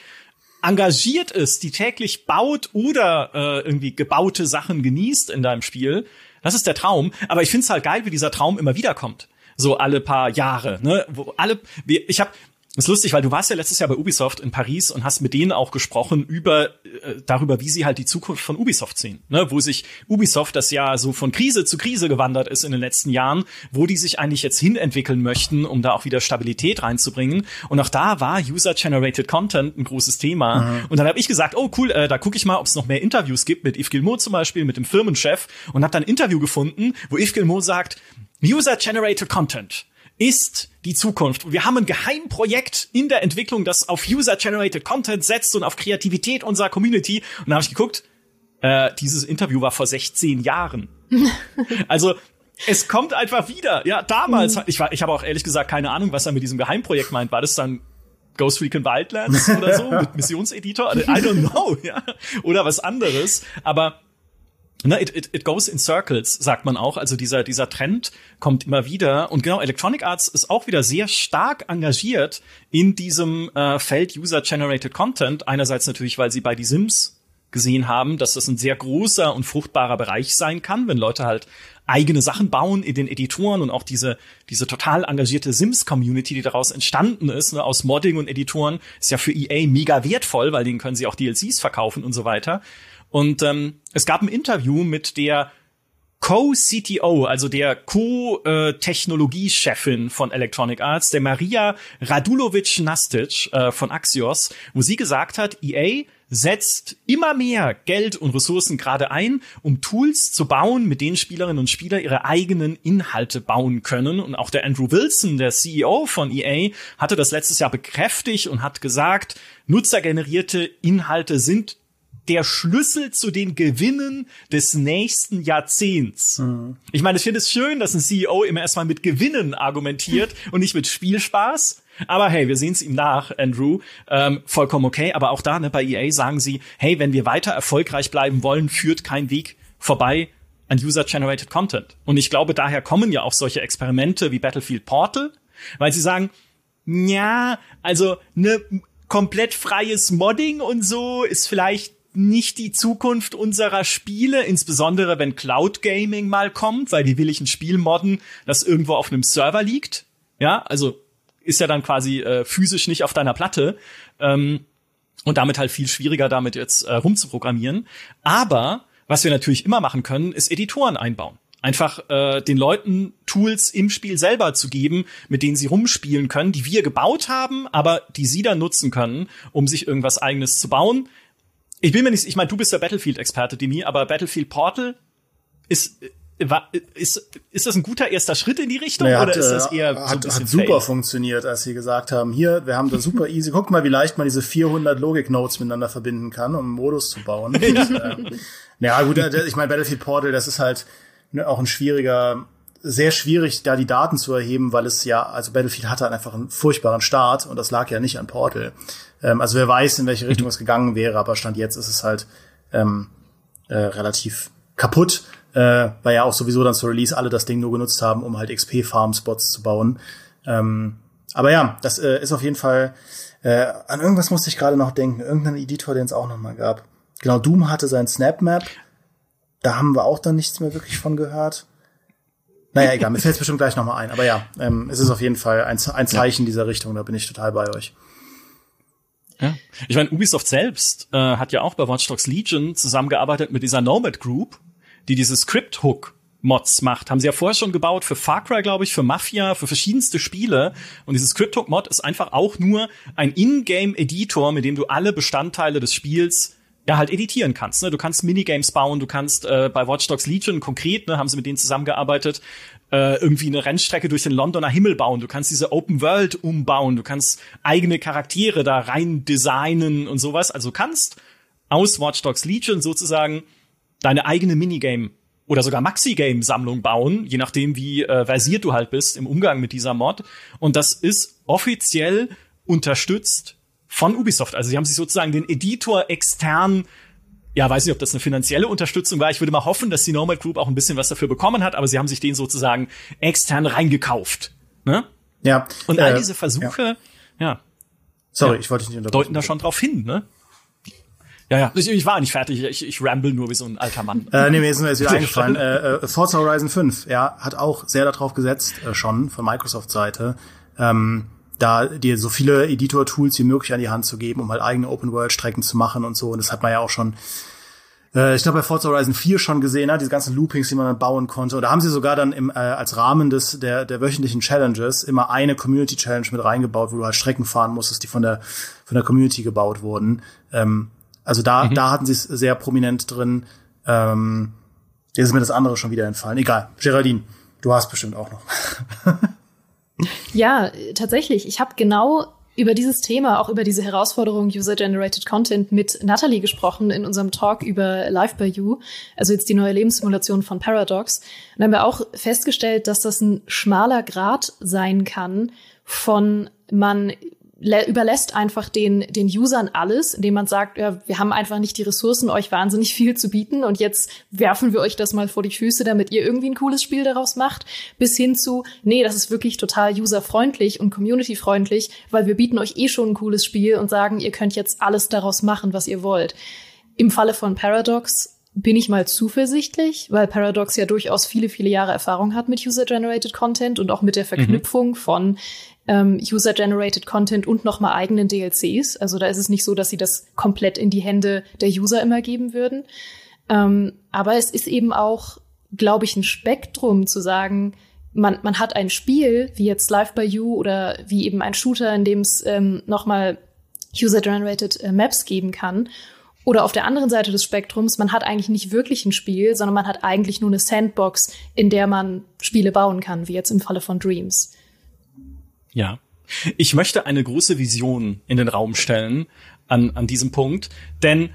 engagiert ist, die täglich baut oder äh, irgendwie gebaute Sachen genießt in deinem Spiel. Das ist der Traum. Aber ich find's halt geil, wie dieser Traum immer wieder kommt so alle paar Jahre, ne? Wo alle, ich habe ist lustig, weil du warst ja letztes Jahr bei Ubisoft in Paris und hast mit denen auch gesprochen über äh, darüber, wie sie halt die Zukunft von Ubisoft sehen, ne? wo sich Ubisoft das ja so von Krise zu Krise gewandert ist in den letzten Jahren, wo die sich eigentlich jetzt hinentwickeln möchten, um da auch wieder Stabilität reinzubringen. Und auch da war User-Generated Content ein großes Thema. Mhm. Und dann habe ich gesagt, oh cool, äh, da gucke ich mal, ob es noch mehr Interviews gibt mit Yves Gilmour zum Beispiel, mit dem Firmenchef und habe dann ein Interview gefunden, wo Yves Gilmour sagt, User-Generated Content ist die Zukunft. Wir haben ein Geheimprojekt in der Entwicklung, das auf User-Generated Content setzt und auf Kreativität unserer Community. Und da habe ich geguckt, Äh, dieses Interview war vor 16 Jahren. <laughs> also es kommt einfach wieder. Ja, damals. Mhm. Ich, war, ich habe auch ehrlich gesagt keine Ahnung, was er mit diesem Geheimprojekt meint. War das dann Ghost Recon Wildlands oder so <laughs> mit Missionseditor? I don't know, ja. Oder was anderes. Aber Ne, it, it, it goes in circles, sagt man auch. Also dieser, dieser Trend kommt immer wieder. Und genau, Electronic Arts ist auch wieder sehr stark engagiert in diesem äh, Feld User-Generated Content. Einerseits natürlich, weil sie bei Die Sims gesehen haben, dass das ein sehr großer und fruchtbarer Bereich sein kann, wenn Leute halt eigene Sachen bauen in den Editoren und auch diese, diese total engagierte Sims-Community, die daraus entstanden ist, ne, aus Modding und Editoren, ist ja für EA mega wertvoll, weil denen können sie auch DLCs verkaufen und so weiter. Und ähm, es gab ein Interview mit der Co-CTO, also der Co-Technologiechefin von Electronic Arts, der Maria Radulovic-Nastic äh, von Axios, wo sie gesagt hat, EA setzt immer mehr Geld und Ressourcen gerade ein, um Tools zu bauen, mit denen Spielerinnen und Spieler ihre eigenen Inhalte bauen können. Und auch der Andrew Wilson, der CEO von EA, hatte das letztes Jahr bekräftigt und hat gesagt, nutzergenerierte Inhalte sind der Schlüssel zu den Gewinnen des nächsten Jahrzehnts. Mhm. Ich meine, ich finde es schön, dass ein CEO immer erstmal mit Gewinnen argumentiert <laughs> und nicht mit Spielspaß. Aber hey, wir sehen es ihm nach, Andrew. Ähm, vollkommen okay. Aber auch da, ne, bei EA sagen sie, hey, wenn wir weiter erfolgreich bleiben wollen, führt kein Weg vorbei an User-Generated Content. Und ich glaube, daher kommen ja auch solche Experimente wie Battlefield Portal, weil sie sagen, ja, also ne komplett freies Modding und so ist vielleicht nicht die Zukunft unserer Spiele, insbesondere wenn Cloud Gaming mal kommt, weil die will ich ein Spiel modden, das irgendwo auf einem Server liegt. Ja, also ist ja dann quasi äh, physisch nicht auf deiner Platte. Ähm, und damit halt viel schwieriger, damit jetzt äh, rumzuprogrammieren. Aber was wir natürlich immer machen können, ist Editoren einbauen. Einfach äh, den Leuten Tools im Spiel selber zu geben, mit denen sie rumspielen können, die wir gebaut haben, aber die sie dann nutzen können, um sich irgendwas eigenes zu bauen. Ich bin mir nicht, ich meine, du bist der Battlefield-Experte, Demi, aber Battlefield Portal ist ist, ist das ein guter erster Schritt in die Richtung naja, oder hat, ist das äh, eher hat, so hat super fail? funktioniert, als sie gesagt haben, hier, wir haben da super easy, guck mal, wie leicht man diese 400 Logik-Nodes miteinander verbinden kann, um einen Modus zu bauen. ja. <laughs> Und, ähm, ja, gut, äh, ich meine, Battlefield Portal, das ist halt ne, auch ein schwieriger, sehr schwierig, da die Daten zu erheben, weil es ja, also Battlefield hatte einfach einen furchtbaren Start und das lag ja nicht an Portal. Ähm, also wer weiß, in welche Richtung es gegangen wäre, aber Stand jetzt ist es halt ähm, äh, relativ kaputt, äh, weil ja auch sowieso dann zur Release alle das Ding nur genutzt haben, um halt XP-Farm-Spots zu bauen. Ähm, aber ja, das äh, ist auf jeden Fall, äh, an irgendwas musste ich gerade noch denken, irgendein Editor, den es auch noch mal gab. Genau, Doom hatte sein Snap-Map, da haben wir auch dann nichts mehr wirklich von gehört. Naja, egal, mir fällt es bestimmt gleich noch mal ein. Aber ja, ähm, es ist auf jeden Fall ein, ein Zeichen ja. dieser Richtung, da bin ich total bei euch. Ja. Ich meine, Ubisoft selbst äh, hat ja auch bei Watch Dogs Legion zusammengearbeitet mit dieser Nomad Group, die diese Script Hook Mods macht. Haben sie ja vorher schon gebaut für Far Cry, glaube ich, für Mafia, für verschiedenste Spiele. Und dieses Script Hook Mod ist einfach auch nur ein Ingame Editor, mit dem du alle Bestandteile des Spiels ja halt editieren kannst. Ne? Du kannst Minigames bauen, du kannst äh, bei Watch Dogs Legion konkret, ne, haben sie mit denen zusammengearbeitet, äh, irgendwie eine Rennstrecke durch den Londoner Himmel bauen. Du kannst diese Open World umbauen, du kannst eigene Charaktere da rein designen und sowas. Also kannst aus Watch Dogs Legion sozusagen deine eigene Minigame oder sogar Maxi-Game-Sammlung bauen, je nachdem, wie äh, versiert du halt bist im Umgang mit dieser Mod. Und das ist offiziell unterstützt von Ubisoft. Also sie haben sich sozusagen den Editor extern ja, weiß nicht, ob das eine finanzielle Unterstützung war. Ich würde mal hoffen, dass die Nomad Group auch ein bisschen was dafür bekommen hat, aber sie haben sich den sozusagen extern reingekauft. Ne? Ja. Und all äh, diese Versuche, ja. ja Sorry, ja, ich wollte dich nicht unterbrechen. Deuten da schon drauf hin, ne? Ja, ja, ich, ich war nicht fertig. Ich, ich ramble nur wie so ein alter Mann. Äh, nee, mir ist mir jetzt wieder <laughs> eingefallen. Äh, äh, Forza Horizon 5, ja, hat auch sehr darauf gesetzt, äh, schon von Microsoft-Seite. Ähm, da dir so viele Editor-Tools wie möglich an die Hand zu geben, um halt eigene Open-World-Strecken zu machen und so. Und das hat man ja auch schon, äh, ich glaube, bei Forza Horizon 4 schon gesehen, ne? diese ganzen Loopings, die man dann bauen konnte. Und da haben sie sogar dann im, äh, als Rahmen des, der, der wöchentlichen Challenges immer eine Community-Challenge mit reingebaut, wo du halt Strecken fahren musstest, die von der, von der Community gebaut wurden. Ähm, also da, mhm. da hatten sie es sehr prominent drin. Ähm, jetzt ist mir das andere schon wieder entfallen. Egal. Geraldine, du hast bestimmt auch noch. <laughs> Ja, tatsächlich. Ich habe genau über dieses Thema, auch über diese Herausforderung User-Generated Content mit Natalie gesprochen in unserem Talk über Live by You, also jetzt die neue Lebenssimulation von Paradox. Und haben wir auch festgestellt, dass das ein schmaler Grad sein kann von man überlässt einfach den, den Usern alles, indem man sagt, ja, wir haben einfach nicht die Ressourcen, euch wahnsinnig viel zu bieten und jetzt werfen wir euch das mal vor die Füße, damit ihr irgendwie ein cooles Spiel daraus macht, bis hin zu, nee, das ist wirklich total userfreundlich und communityfreundlich, weil wir bieten euch eh schon ein cooles Spiel und sagen, ihr könnt jetzt alles daraus machen, was ihr wollt. Im Falle von Paradox bin ich mal zuversichtlich, weil Paradox ja durchaus viele, viele Jahre Erfahrung hat mit User-Generated Content und auch mit der mhm. Verknüpfung mhm. von ähm, User-Generated Content und nochmal eigenen DLCs. Also da ist es nicht so, dass sie das komplett in die Hände der User immer geben würden. Ähm, aber es ist eben auch, glaube ich, ein Spektrum zu sagen, man, man hat ein Spiel, wie jetzt Live by You oder wie eben ein Shooter, in dem es ähm, nochmal User-Generated äh, Maps geben kann. Oder auf der anderen Seite des Spektrums, man hat eigentlich nicht wirklich ein Spiel, sondern man hat eigentlich nur eine Sandbox, in der man Spiele bauen kann, wie jetzt im Falle von Dreams. Ja. Ich möchte eine große Vision in den Raum stellen an, an diesem Punkt, denn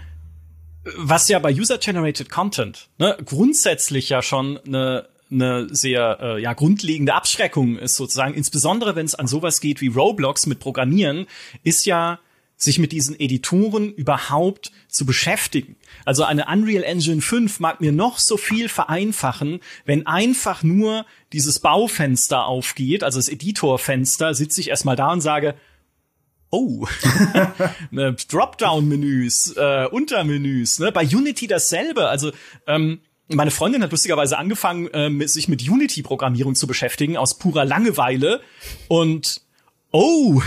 was ja bei User-Generated Content ne, grundsätzlich ja schon eine eine sehr äh, ja grundlegende Abschreckung ist sozusagen, insbesondere wenn es an sowas geht wie Roblox mit Programmieren, ist ja sich mit diesen Editoren überhaupt zu beschäftigen. Also eine Unreal Engine 5 mag mir noch so viel vereinfachen, wenn einfach nur dieses Baufenster aufgeht, also das Editorfenster, sitze ich erstmal da und sage, Oh, ne, <laughs> Dropdown-Menüs, äh, Untermenüs. Ne? Bei Unity dasselbe. Also ähm, meine Freundin hat lustigerweise angefangen, äh, sich mit Unity-Programmierung zu beschäftigen aus purer Langeweile und Oh,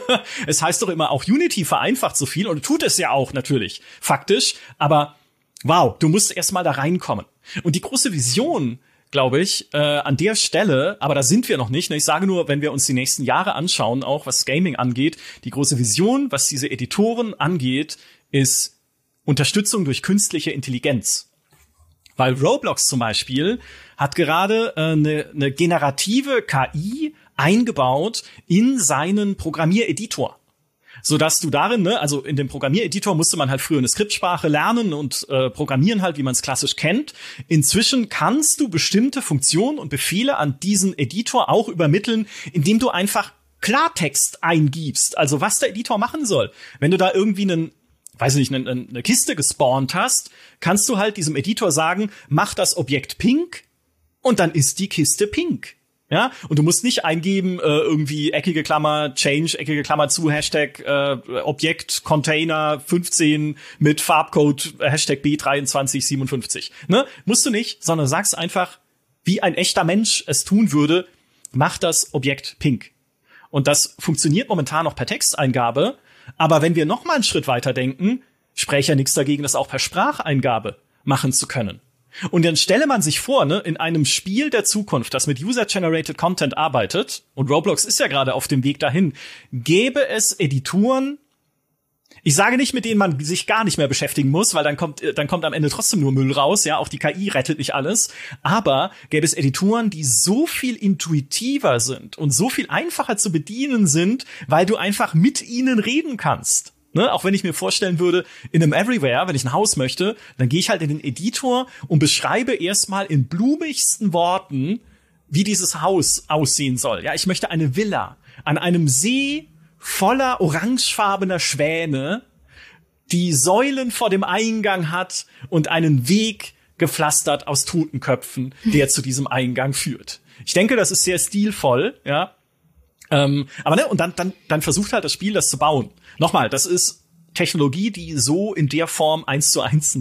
<laughs> es heißt doch immer auch Unity vereinfacht so viel und tut es ja auch natürlich, faktisch. Aber wow, du musst erst mal da reinkommen. Und die große Vision, glaube ich, äh, an der Stelle, aber da sind wir noch nicht. Ne? Ich sage nur, wenn wir uns die nächsten Jahre anschauen, auch was Gaming angeht, die große Vision, was diese Editoren angeht, ist Unterstützung durch künstliche Intelligenz. Weil Roblox zum Beispiel hat gerade eine äh, ne, ne generative KI eingebaut in seinen Programmiereditor so dass du darin, ne, also in dem Programmiereditor musste man halt früher eine Skriptsprache lernen und äh, programmieren halt, wie man es klassisch kennt. Inzwischen kannst du bestimmte Funktionen und Befehle an diesen Editor auch übermitteln, indem du einfach Klartext eingibst, also was der Editor machen soll. Wenn du da irgendwie einen weiß ich nicht, eine, eine Kiste gespawnt hast, kannst du halt diesem Editor sagen, mach das Objekt pink und dann ist die Kiste pink. Ja, und du musst nicht eingeben, äh, irgendwie eckige Klammer, Change, eckige Klammer zu, Hashtag äh, Objekt, Container 15 mit Farbcode, Hashtag B2357. Ne? Musst du nicht, sondern sagst einfach, wie ein echter Mensch es tun würde, mach das Objekt pink. Und das funktioniert momentan noch per Texteingabe, aber wenn wir noch mal einen Schritt weiter denken, spreche ja nichts dagegen, das auch per Spracheingabe machen zu können. Und dann stelle man sich vor, ne, in einem Spiel der Zukunft, das mit User-Generated Content arbeitet, und Roblox ist ja gerade auf dem Weg dahin, gäbe es Editoren, ich sage nicht, mit denen man sich gar nicht mehr beschäftigen muss, weil dann kommt, dann kommt am Ende trotzdem nur Müll raus, ja, auch die KI rettet nicht alles. Aber gäbe es Editoren, die so viel intuitiver sind und so viel einfacher zu bedienen sind, weil du einfach mit ihnen reden kannst. Ne? Auch wenn ich mir vorstellen würde, in einem Everywhere, wenn ich ein Haus möchte, dann gehe ich halt in den Editor und beschreibe erstmal in blumigsten Worten, wie dieses Haus aussehen soll. Ja, ich möchte eine Villa an einem See voller orangefarbener Schwäne, die Säulen vor dem Eingang hat und einen Weg gepflastert aus Totenköpfen, der zu diesem Eingang führt. Ich denke, das ist sehr stilvoll, ja. Ähm, aber ne, und dann, dann, dann versucht halt das Spiel, das zu bauen. Nochmal, das ist Technologie, die so in der Form eins zu eins,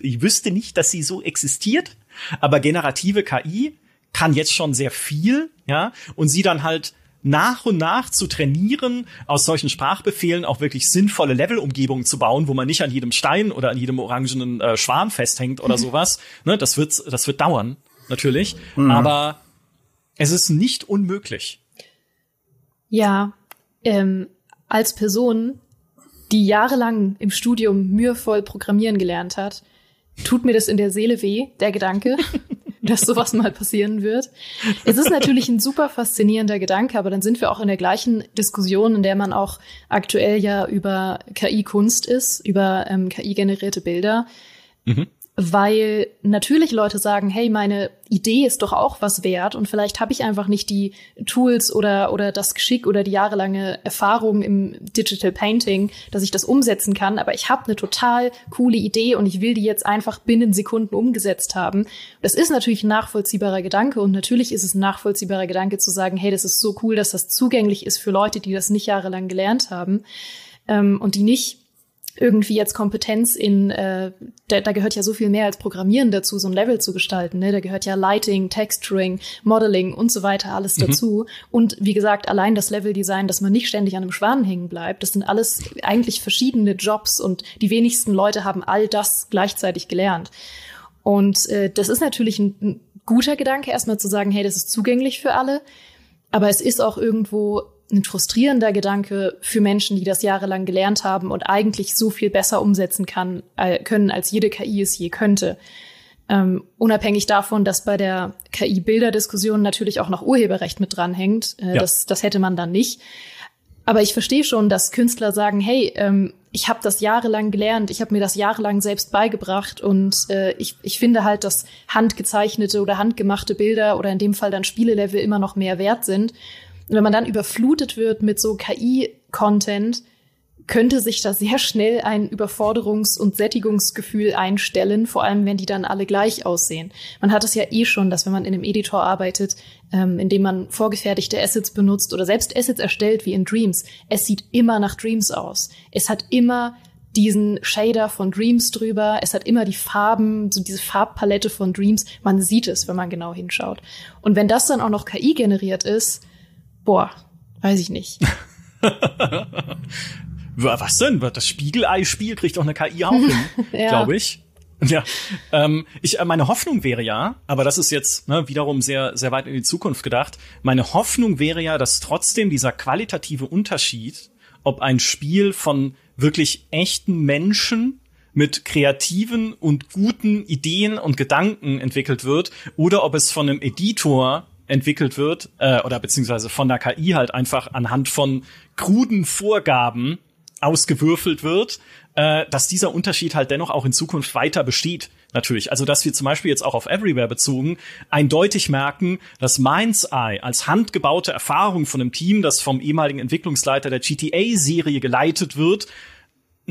ich wüsste nicht, dass sie so existiert, aber generative KI kann jetzt schon sehr viel, ja, und sie dann halt nach und nach zu trainieren, aus solchen Sprachbefehlen auch wirklich sinnvolle Levelumgebungen zu bauen, wo man nicht an jedem Stein oder an jedem orangenen äh, Schwan festhängt oder <laughs> sowas. Ne, das wird, das wird dauern, natürlich. Mhm. Aber es ist nicht unmöglich. Ja, ähm, als Person, die jahrelang im Studium mühevoll programmieren gelernt hat, tut mir das in der Seele weh, der Gedanke. <laughs> dass sowas mal passieren wird. Es ist natürlich ein super faszinierender Gedanke, aber dann sind wir auch in der gleichen Diskussion, in der man auch aktuell ja über KI-Kunst ist, über ähm, KI-generierte Bilder. Mhm weil natürlich Leute sagen, hey, meine Idee ist doch auch was wert und vielleicht habe ich einfach nicht die Tools oder oder das Geschick oder die jahrelange Erfahrung im Digital Painting, dass ich das umsetzen kann, aber ich habe eine total coole Idee und ich will die jetzt einfach binnen Sekunden umgesetzt haben. Das ist natürlich ein nachvollziehbarer Gedanke und natürlich ist es ein nachvollziehbarer Gedanke zu sagen, hey, das ist so cool, dass das zugänglich ist für Leute, die das nicht jahrelang gelernt haben ähm, und die nicht irgendwie jetzt Kompetenz in, äh, da, da gehört ja so viel mehr als Programmieren dazu, so ein Level zu gestalten. Ne? Da gehört ja Lighting, Texturing, Modeling und so weiter alles mhm. dazu. Und wie gesagt, allein das Leveldesign, dass man nicht ständig an einem Schwan hängen bleibt, das sind alles eigentlich verschiedene Jobs und die wenigsten Leute haben all das gleichzeitig gelernt. Und äh, das ist natürlich ein, ein guter Gedanke, erstmal zu sagen, hey, das ist zugänglich für alle. Aber es ist auch irgendwo ein frustrierender Gedanke für Menschen, die das jahrelang gelernt haben und eigentlich so viel besser umsetzen kann, äh, können, als jede KI es je könnte. Ähm, unabhängig davon, dass bei der KI-Bilderdiskussion natürlich auch noch Urheberrecht mit dranhängt. Äh, ja. das, das hätte man dann nicht. Aber ich verstehe schon, dass Künstler sagen, hey, ähm, ich habe das jahrelang gelernt, ich habe mir das jahrelang selbst beigebracht und äh, ich, ich finde halt, dass handgezeichnete oder handgemachte Bilder oder in dem Fall dann Spielelevel immer noch mehr wert sind. Und wenn man dann überflutet wird mit so KI-Content, könnte sich da sehr schnell ein Überforderungs- und Sättigungsgefühl einstellen, vor allem wenn die dann alle gleich aussehen. Man hat es ja eh schon, dass wenn man in einem Editor arbeitet, ähm, in dem man vorgefertigte Assets benutzt oder selbst Assets erstellt wie in Dreams, es sieht immer nach Dreams aus. Es hat immer diesen Shader von Dreams drüber, es hat immer die Farben, so diese Farbpalette von Dreams, man sieht es, wenn man genau hinschaut. Und wenn das dann auch noch KI generiert ist, Boah, weiß ich nicht. <laughs> Was denn? Das Spiegelei-Spiel kriegt doch eine KI auch hin, <laughs> ja. glaube ich. Ja, ähm, ich, äh, meine Hoffnung wäre ja, aber das ist jetzt ne, wiederum sehr, sehr weit in die Zukunft gedacht. Meine Hoffnung wäre ja, dass trotzdem dieser qualitative Unterschied, ob ein Spiel von wirklich echten Menschen mit kreativen und guten Ideen und Gedanken entwickelt wird oder ob es von einem Editor entwickelt wird, äh, oder beziehungsweise von der KI halt einfach anhand von kruden Vorgaben ausgewürfelt wird, äh, dass dieser Unterschied halt dennoch auch in Zukunft weiter besteht. Natürlich. Also, dass wir zum Beispiel jetzt auch auf Everywhere bezogen eindeutig merken, dass Mind's Eye als handgebaute Erfahrung von einem Team, das vom ehemaligen Entwicklungsleiter der GTA-Serie geleitet wird,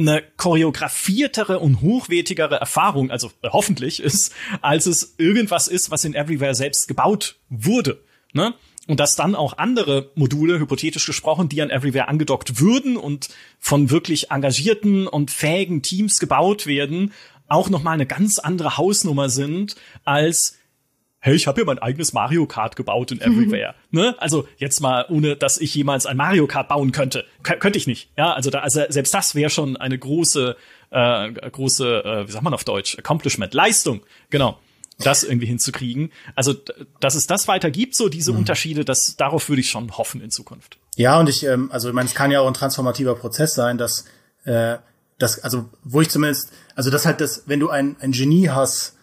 eine choreografiertere und hochwertigere Erfahrung, also äh, hoffentlich ist, als es irgendwas ist, was in Everywhere selbst gebaut wurde. Ne? Und dass dann auch andere Module, hypothetisch gesprochen, die an Everywhere angedockt würden und von wirklich engagierten und fähigen Teams gebaut werden, auch noch mal eine ganz andere Hausnummer sind als hey, ich habe hier mein eigenes Mario Kart gebaut in Everywhere. <laughs> ne? Also jetzt mal, ohne dass ich jemals ein Mario Kart bauen könnte. K könnte ich nicht. Ja, also, da, also selbst das wäre schon eine große, äh, große, äh, wie sagt man auf Deutsch, Accomplishment, Leistung, genau. Das irgendwie hinzukriegen. Also, dass es das weiter gibt, so diese mhm. Unterschiede, das, darauf würde ich schon hoffen in Zukunft. Ja, und ich, ähm, also ich meine, es kann ja auch ein transformativer Prozess sein, dass, äh, das, also wo ich zumindest, also das halt das, wenn du ein, ein Genie hast,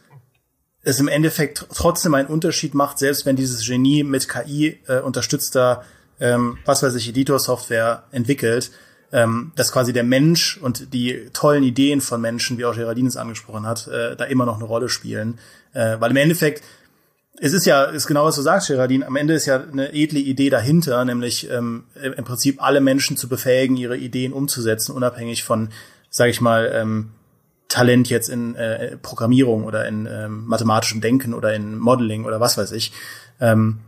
es im Endeffekt trotzdem einen Unterschied macht, selbst wenn dieses Genie mit KI äh, unterstützter, ähm, was weiß ich, Editor-Software entwickelt, ähm, dass quasi der Mensch und die tollen Ideen von Menschen, wie auch Geraldine es angesprochen hat, äh, da immer noch eine Rolle spielen. Äh, weil im Endeffekt, es ist ja, ist genau was du sagst, Geraldine, am Ende ist ja eine edle Idee dahinter, nämlich ähm, im Prinzip alle Menschen zu befähigen, ihre Ideen umzusetzen, unabhängig von, sage ich mal, ähm, Talent jetzt in äh, Programmierung oder in ähm, mathematischem Denken oder in Modeling oder was weiß ich. Ähm,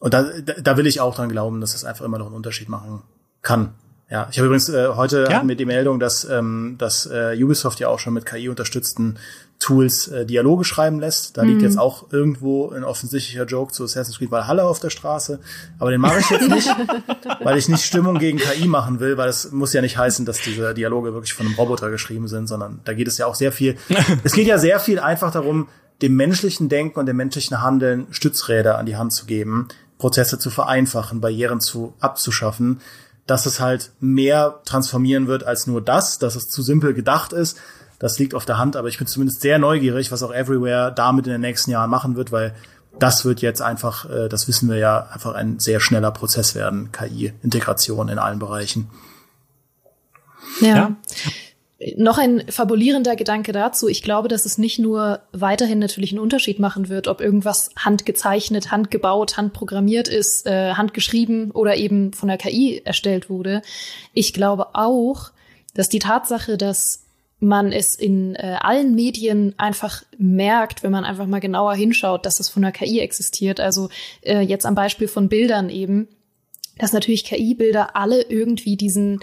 und da, da will ich auch dran glauben, dass das einfach immer noch einen Unterschied machen kann. Ja, ich habe übrigens äh, heute ja? hatten wir die Meldung, dass, ähm, dass äh, Ubisoft ja auch schon mit KI unterstützten Tools äh, Dialoge schreiben lässt. Da mhm. liegt jetzt auch irgendwo ein offensichtlicher Joke zu Assassin's Creed Valhalla auf der Straße. Aber den mache ich jetzt nicht, <laughs> weil ich nicht Stimmung gegen KI machen will, weil es muss ja nicht heißen, dass diese Dialoge wirklich von einem Roboter geschrieben sind, sondern da geht es ja auch sehr viel. <laughs> es geht ja sehr viel einfach darum, dem menschlichen Denken und dem menschlichen Handeln Stützräder an die Hand zu geben, Prozesse zu vereinfachen, Barrieren zu abzuschaffen, dass es halt mehr transformieren wird als nur das, dass es zu simpel gedacht ist, Das liegt auf der Hand, aber ich bin zumindest sehr neugierig, was auch Everywhere damit in den nächsten Jahren machen wird, weil das wird jetzt einfach, äh, das wissen wir ja, einfach ein sehr schneller Prozess werden, KI-Integration in allen Bereichen. ja. ja noch ein fabulierender Gedanke dazu. Ich glaube, dass es nicht nur weiterhin natürlich einen Unterschied machen wird, ob irgendwas handgezeichnet, handgebaut, handprogrammiert ist, äh, handgeschrieben oder eben von der KI erstellt wurde. Ich glaube auch, dass die Tatsache, dass man es in äh, allen Medien einfach merkt, wenn man einfach mal genauer hinschaut, dass es von der KI existiert. Also äh, jetzt am Beispiel von Bildern eben, dass natürlich KI-Bilder alle irgendwie diesen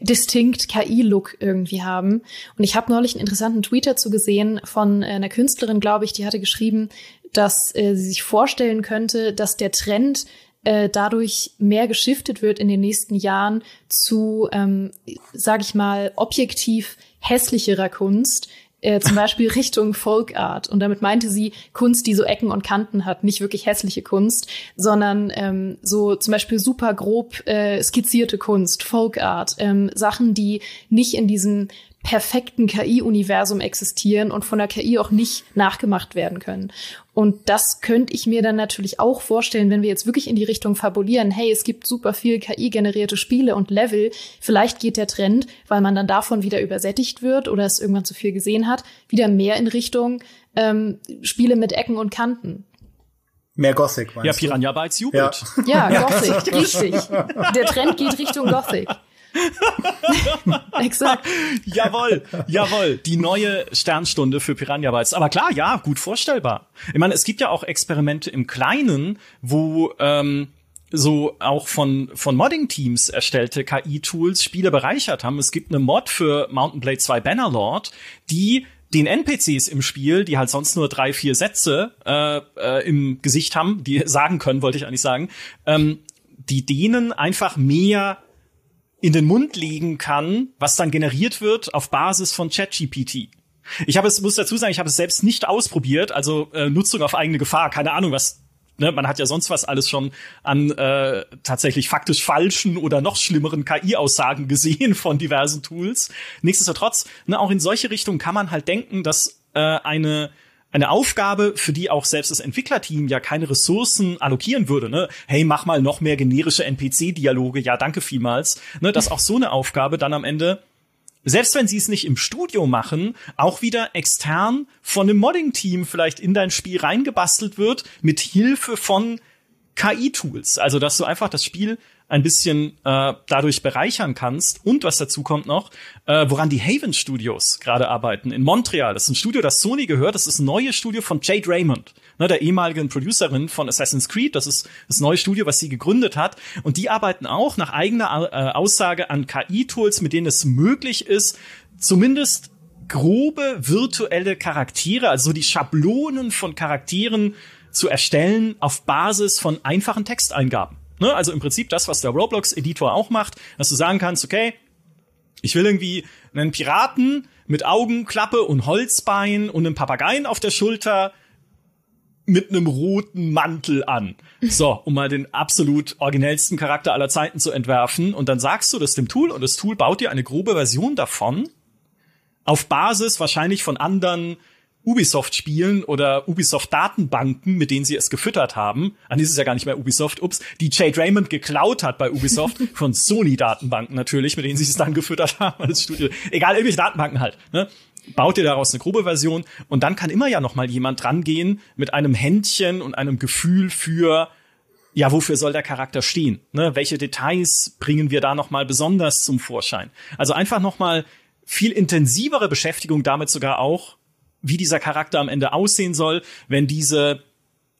distinkt KI-Look irgendwie haben. Und ich habe neulich einen interessanten Tweet dazu gesehen von äh, einer Künstlerin, glaube ich, die hatte geschrieben, dass äh, sie sich vorstellen könnte, dass der Trend äh, dadurch mehr geschiftet wird in den nächsten Jahren zu, ähm, sage ich mal, objektiv hässlicherer Kunst, äh, zum <laughs> Beispiel Richtung Folk Art. Und damit meinte sie Kunst, die so Ecken und Kanten hat, nicht wirklich hässliche Kunst, sondern ähm, so zum Beispiel super grob äh, skizzierte Kunst, Folk Art, ähm, Sachen, die nicht in diesem perfekten KI-Universum existieren und von der KI auch nicht nachgemacht werden können. Und das könnte ich mir dann natürlich auch vorstellen, wenn wir jetzt wirklich in die Richtung fabulieren, hey, es gibt super viel KI-generierte Spiele und Level, vielleicht geht der Trend, weil man dann davon wieder übersättigt wird oder es irgendwann zu viel gesehen hat, wieder mehr in Richtung ähm, Spiele mit Ecken und Kanten. Mehr Gothic, meinst Ja, Piranha Bytes jubelt. Ja, ja <laughs> Gothic, richtig. Der Trend geht Richtung Gothic. <laughs> Exakt. jawohl, jawohl. Die neue Sternstunde für Piranha Bytes. Aber klar, ja, gut vorstellbar. Ich meine, es gibt ja auch Experimente im Kleinen, wo ähm, so auch von, von Modding-Teams erstellte KI-Tools Spiele bereichert haben. Es gibt eine Mod für Mountain Blade 2 Bannerlord, die den NPCs im Spiel, die halt sonst nur drei, vier Sätze äh, äh, im Gesicht haben, die sagen können, wollte ich eigentlich sagen, ähm, die denen einfach mehr in den Mund legen kann, was dann generiert wird auf Basis von ChatGPT. Ich habe es, muss dazu sagen, ich habe es selbst nicht ausprobiert, also äh, Nutzung auf eigene Gefahr, keine Ahnung, was Ne, man hat ja sonst was alles schon an äh, tatsächlich faktisch falschen oder noch schlimmeren KI-Aussagen gesehen von diversen Tools. Nichtsdestotrotz, ne, auch in solche Richtungen kann man halt denken, dass äh, eine eine Aufgabe, für die auch selbst das Entwicklerteam ja keine Ressourcen allokieren würde. Ne? Hey, mach mal noch mehr generische NPC-Dialoge. Ja, danke vielmals. Ne, dass auch so eine Aufgabe dann am Ende selbst wenn sie es nicht im Studio machen, auch wieder extern von einem Modding-Team vielleicht in dein Spiel reingebastelt wird, mit Hilfe von KI-Tools. Also, dass du einfach das Spiel ein bisschen äh, dadurch bereichern kannst. Und was dazu kommt noch, äh, woran die Haven Studios gerade arbeiten in Montreal. Das ist ein Studio, das Sony gehört. Das ist ein neues Studio von Jade Raymond, ne, der ehemaligen Producerin von Assassin's Creed. Das ist das neue Studio, was sie gegründet hat. Und die arbeiten auch nach eigener äh, Aussage an KI-Tools, mit denen es möglich ist, zumindest grobe virtuelle Charaktere, also die Schablonen von Charakteren zu erstellen auf Basis von einfachen Texteingaben. Ne? Also im Prinzip das, was der Roblox-Editor auch macht, dass du sagen kannst, okay, ich will irgendwie einen Piraten mit Augenklappe und Holzbein und einem Papageien auf der Schulter mit einem roten Mantel an. So, um mal den absolut originellsten Charakter aller Zeiten zu entwerfen. Und dann sagst du das dem Tool und das Tool baut dir eine grobe Version davon auf Basis wahrscheinlich von anderen Ubisoft-Spielen oder Ubisoft-Datenbanken, mit denen sie es gefüttert haben. An ist es ja gar nicht mehr Ubisoft, ups, die Jade Raymond geklaut hat bei Ubisoft <laughs> von Sony-Datenbanken natürlich, mit denen sie es dann gefüttert haben als Studio. Egal, irgendwelche Datenbanken halt. Ne? Baut ihr daraus eine grobe Version und dann kann immer ja noch mal jemand rangehen mit einem Händchen und einem Gefühl für ja, wofür soll der Charakter stehen? Ne? Welche Details bringen wir da noch mal besonders zum Vorschein? Also einfach noch mal viel intensivere Beschäftigung damit sogar auch wie dieser Charakter am Ende aussehen soll, wenn diese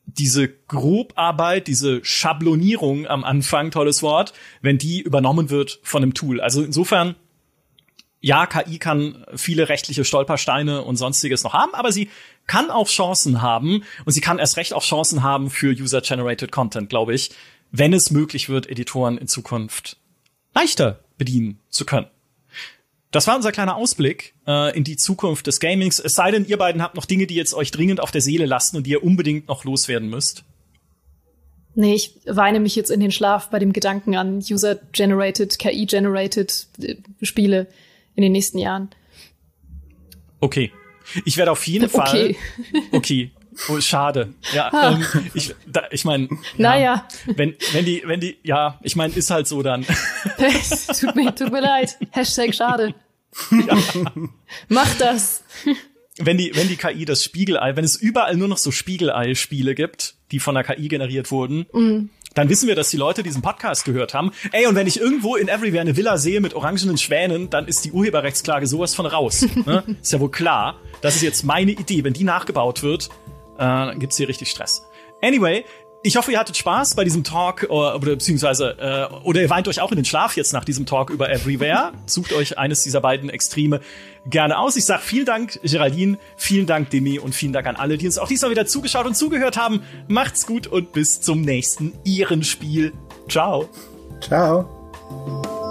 diese Grobarbeit, diese Schablonierung am Anfang, tolles Wort, wenn die übernommen wird von einem Tool. Also insofern, ja, KI kann viele rechtliche Stolpersteine und sonstiges noch haben, aber sie kann auch Chancen haben und sie kann erst recht auch Chancen haben für User-Generated Content, glaube ich, wenn es möglich wird, Editoren in Zukunft leichter bedienen zu können. Das war unser kleiner Ausblick äh, in die Zukunft des Gamings. Es sei denn, ihr beiden habt noch Dinge, die jetzt euch dringend auf der Seele lasten und die ihr unbedingt noch loswerden müsst. Nee, ich weine mich jetzt in den Schlaf bei dem Gedanken an User-Generated, KI-Generated äh, Spiele in den nächsten Jahren. Okay. Ich werde auf jeden <laughs> Fall. <laughs> Okay. Oh, schade. Ja, ah. ähm, ich, da, ich meine, ja, naja. Wenn, wenn die, wenn die, ja, ich meine, ist halt so dann. <laughs> tut mir, tut mir leid. Hashtag schade. Ja. Mach das. Wenn die, wenn die KI das Spiegelei, wenn es überall nur noch so Spiegelei-Spiele gibt, die von der KI generiert wurden, mm. dann wissen wir, dass die Leute diesen Podcast gehört haben. Ey, und wenn ich irgendwo in Everywhere eine Villa sehe mit orangenen Schwänen, dann ist die Urheberrechtsklage sowas von raus. ne? Ist ja wohl klar. Das ist jetzt meine Idee. Wenn die nachgebaut wird, äh, dann gibt's hier richtig Stress. Anyway, ich hoffe, ihr hattet Spaß bei diesem Talk oder, oder beziehungsweise äh, oder ihr weint euch auch in den Schlaf jetzt nach diesem Talk über Everywhere. <laughs> Sucht euch eines dieser beiden Extreme gerne aus. Ich sage vielen Dank, Geraldine, vielen Dank, Demi und vielen Dank an alle, die uns auch diesmal wieder zugeschaut und zugehört haben. Macht's gut und bis zum nächsten Ihren Spiel. Ciao. Ciao.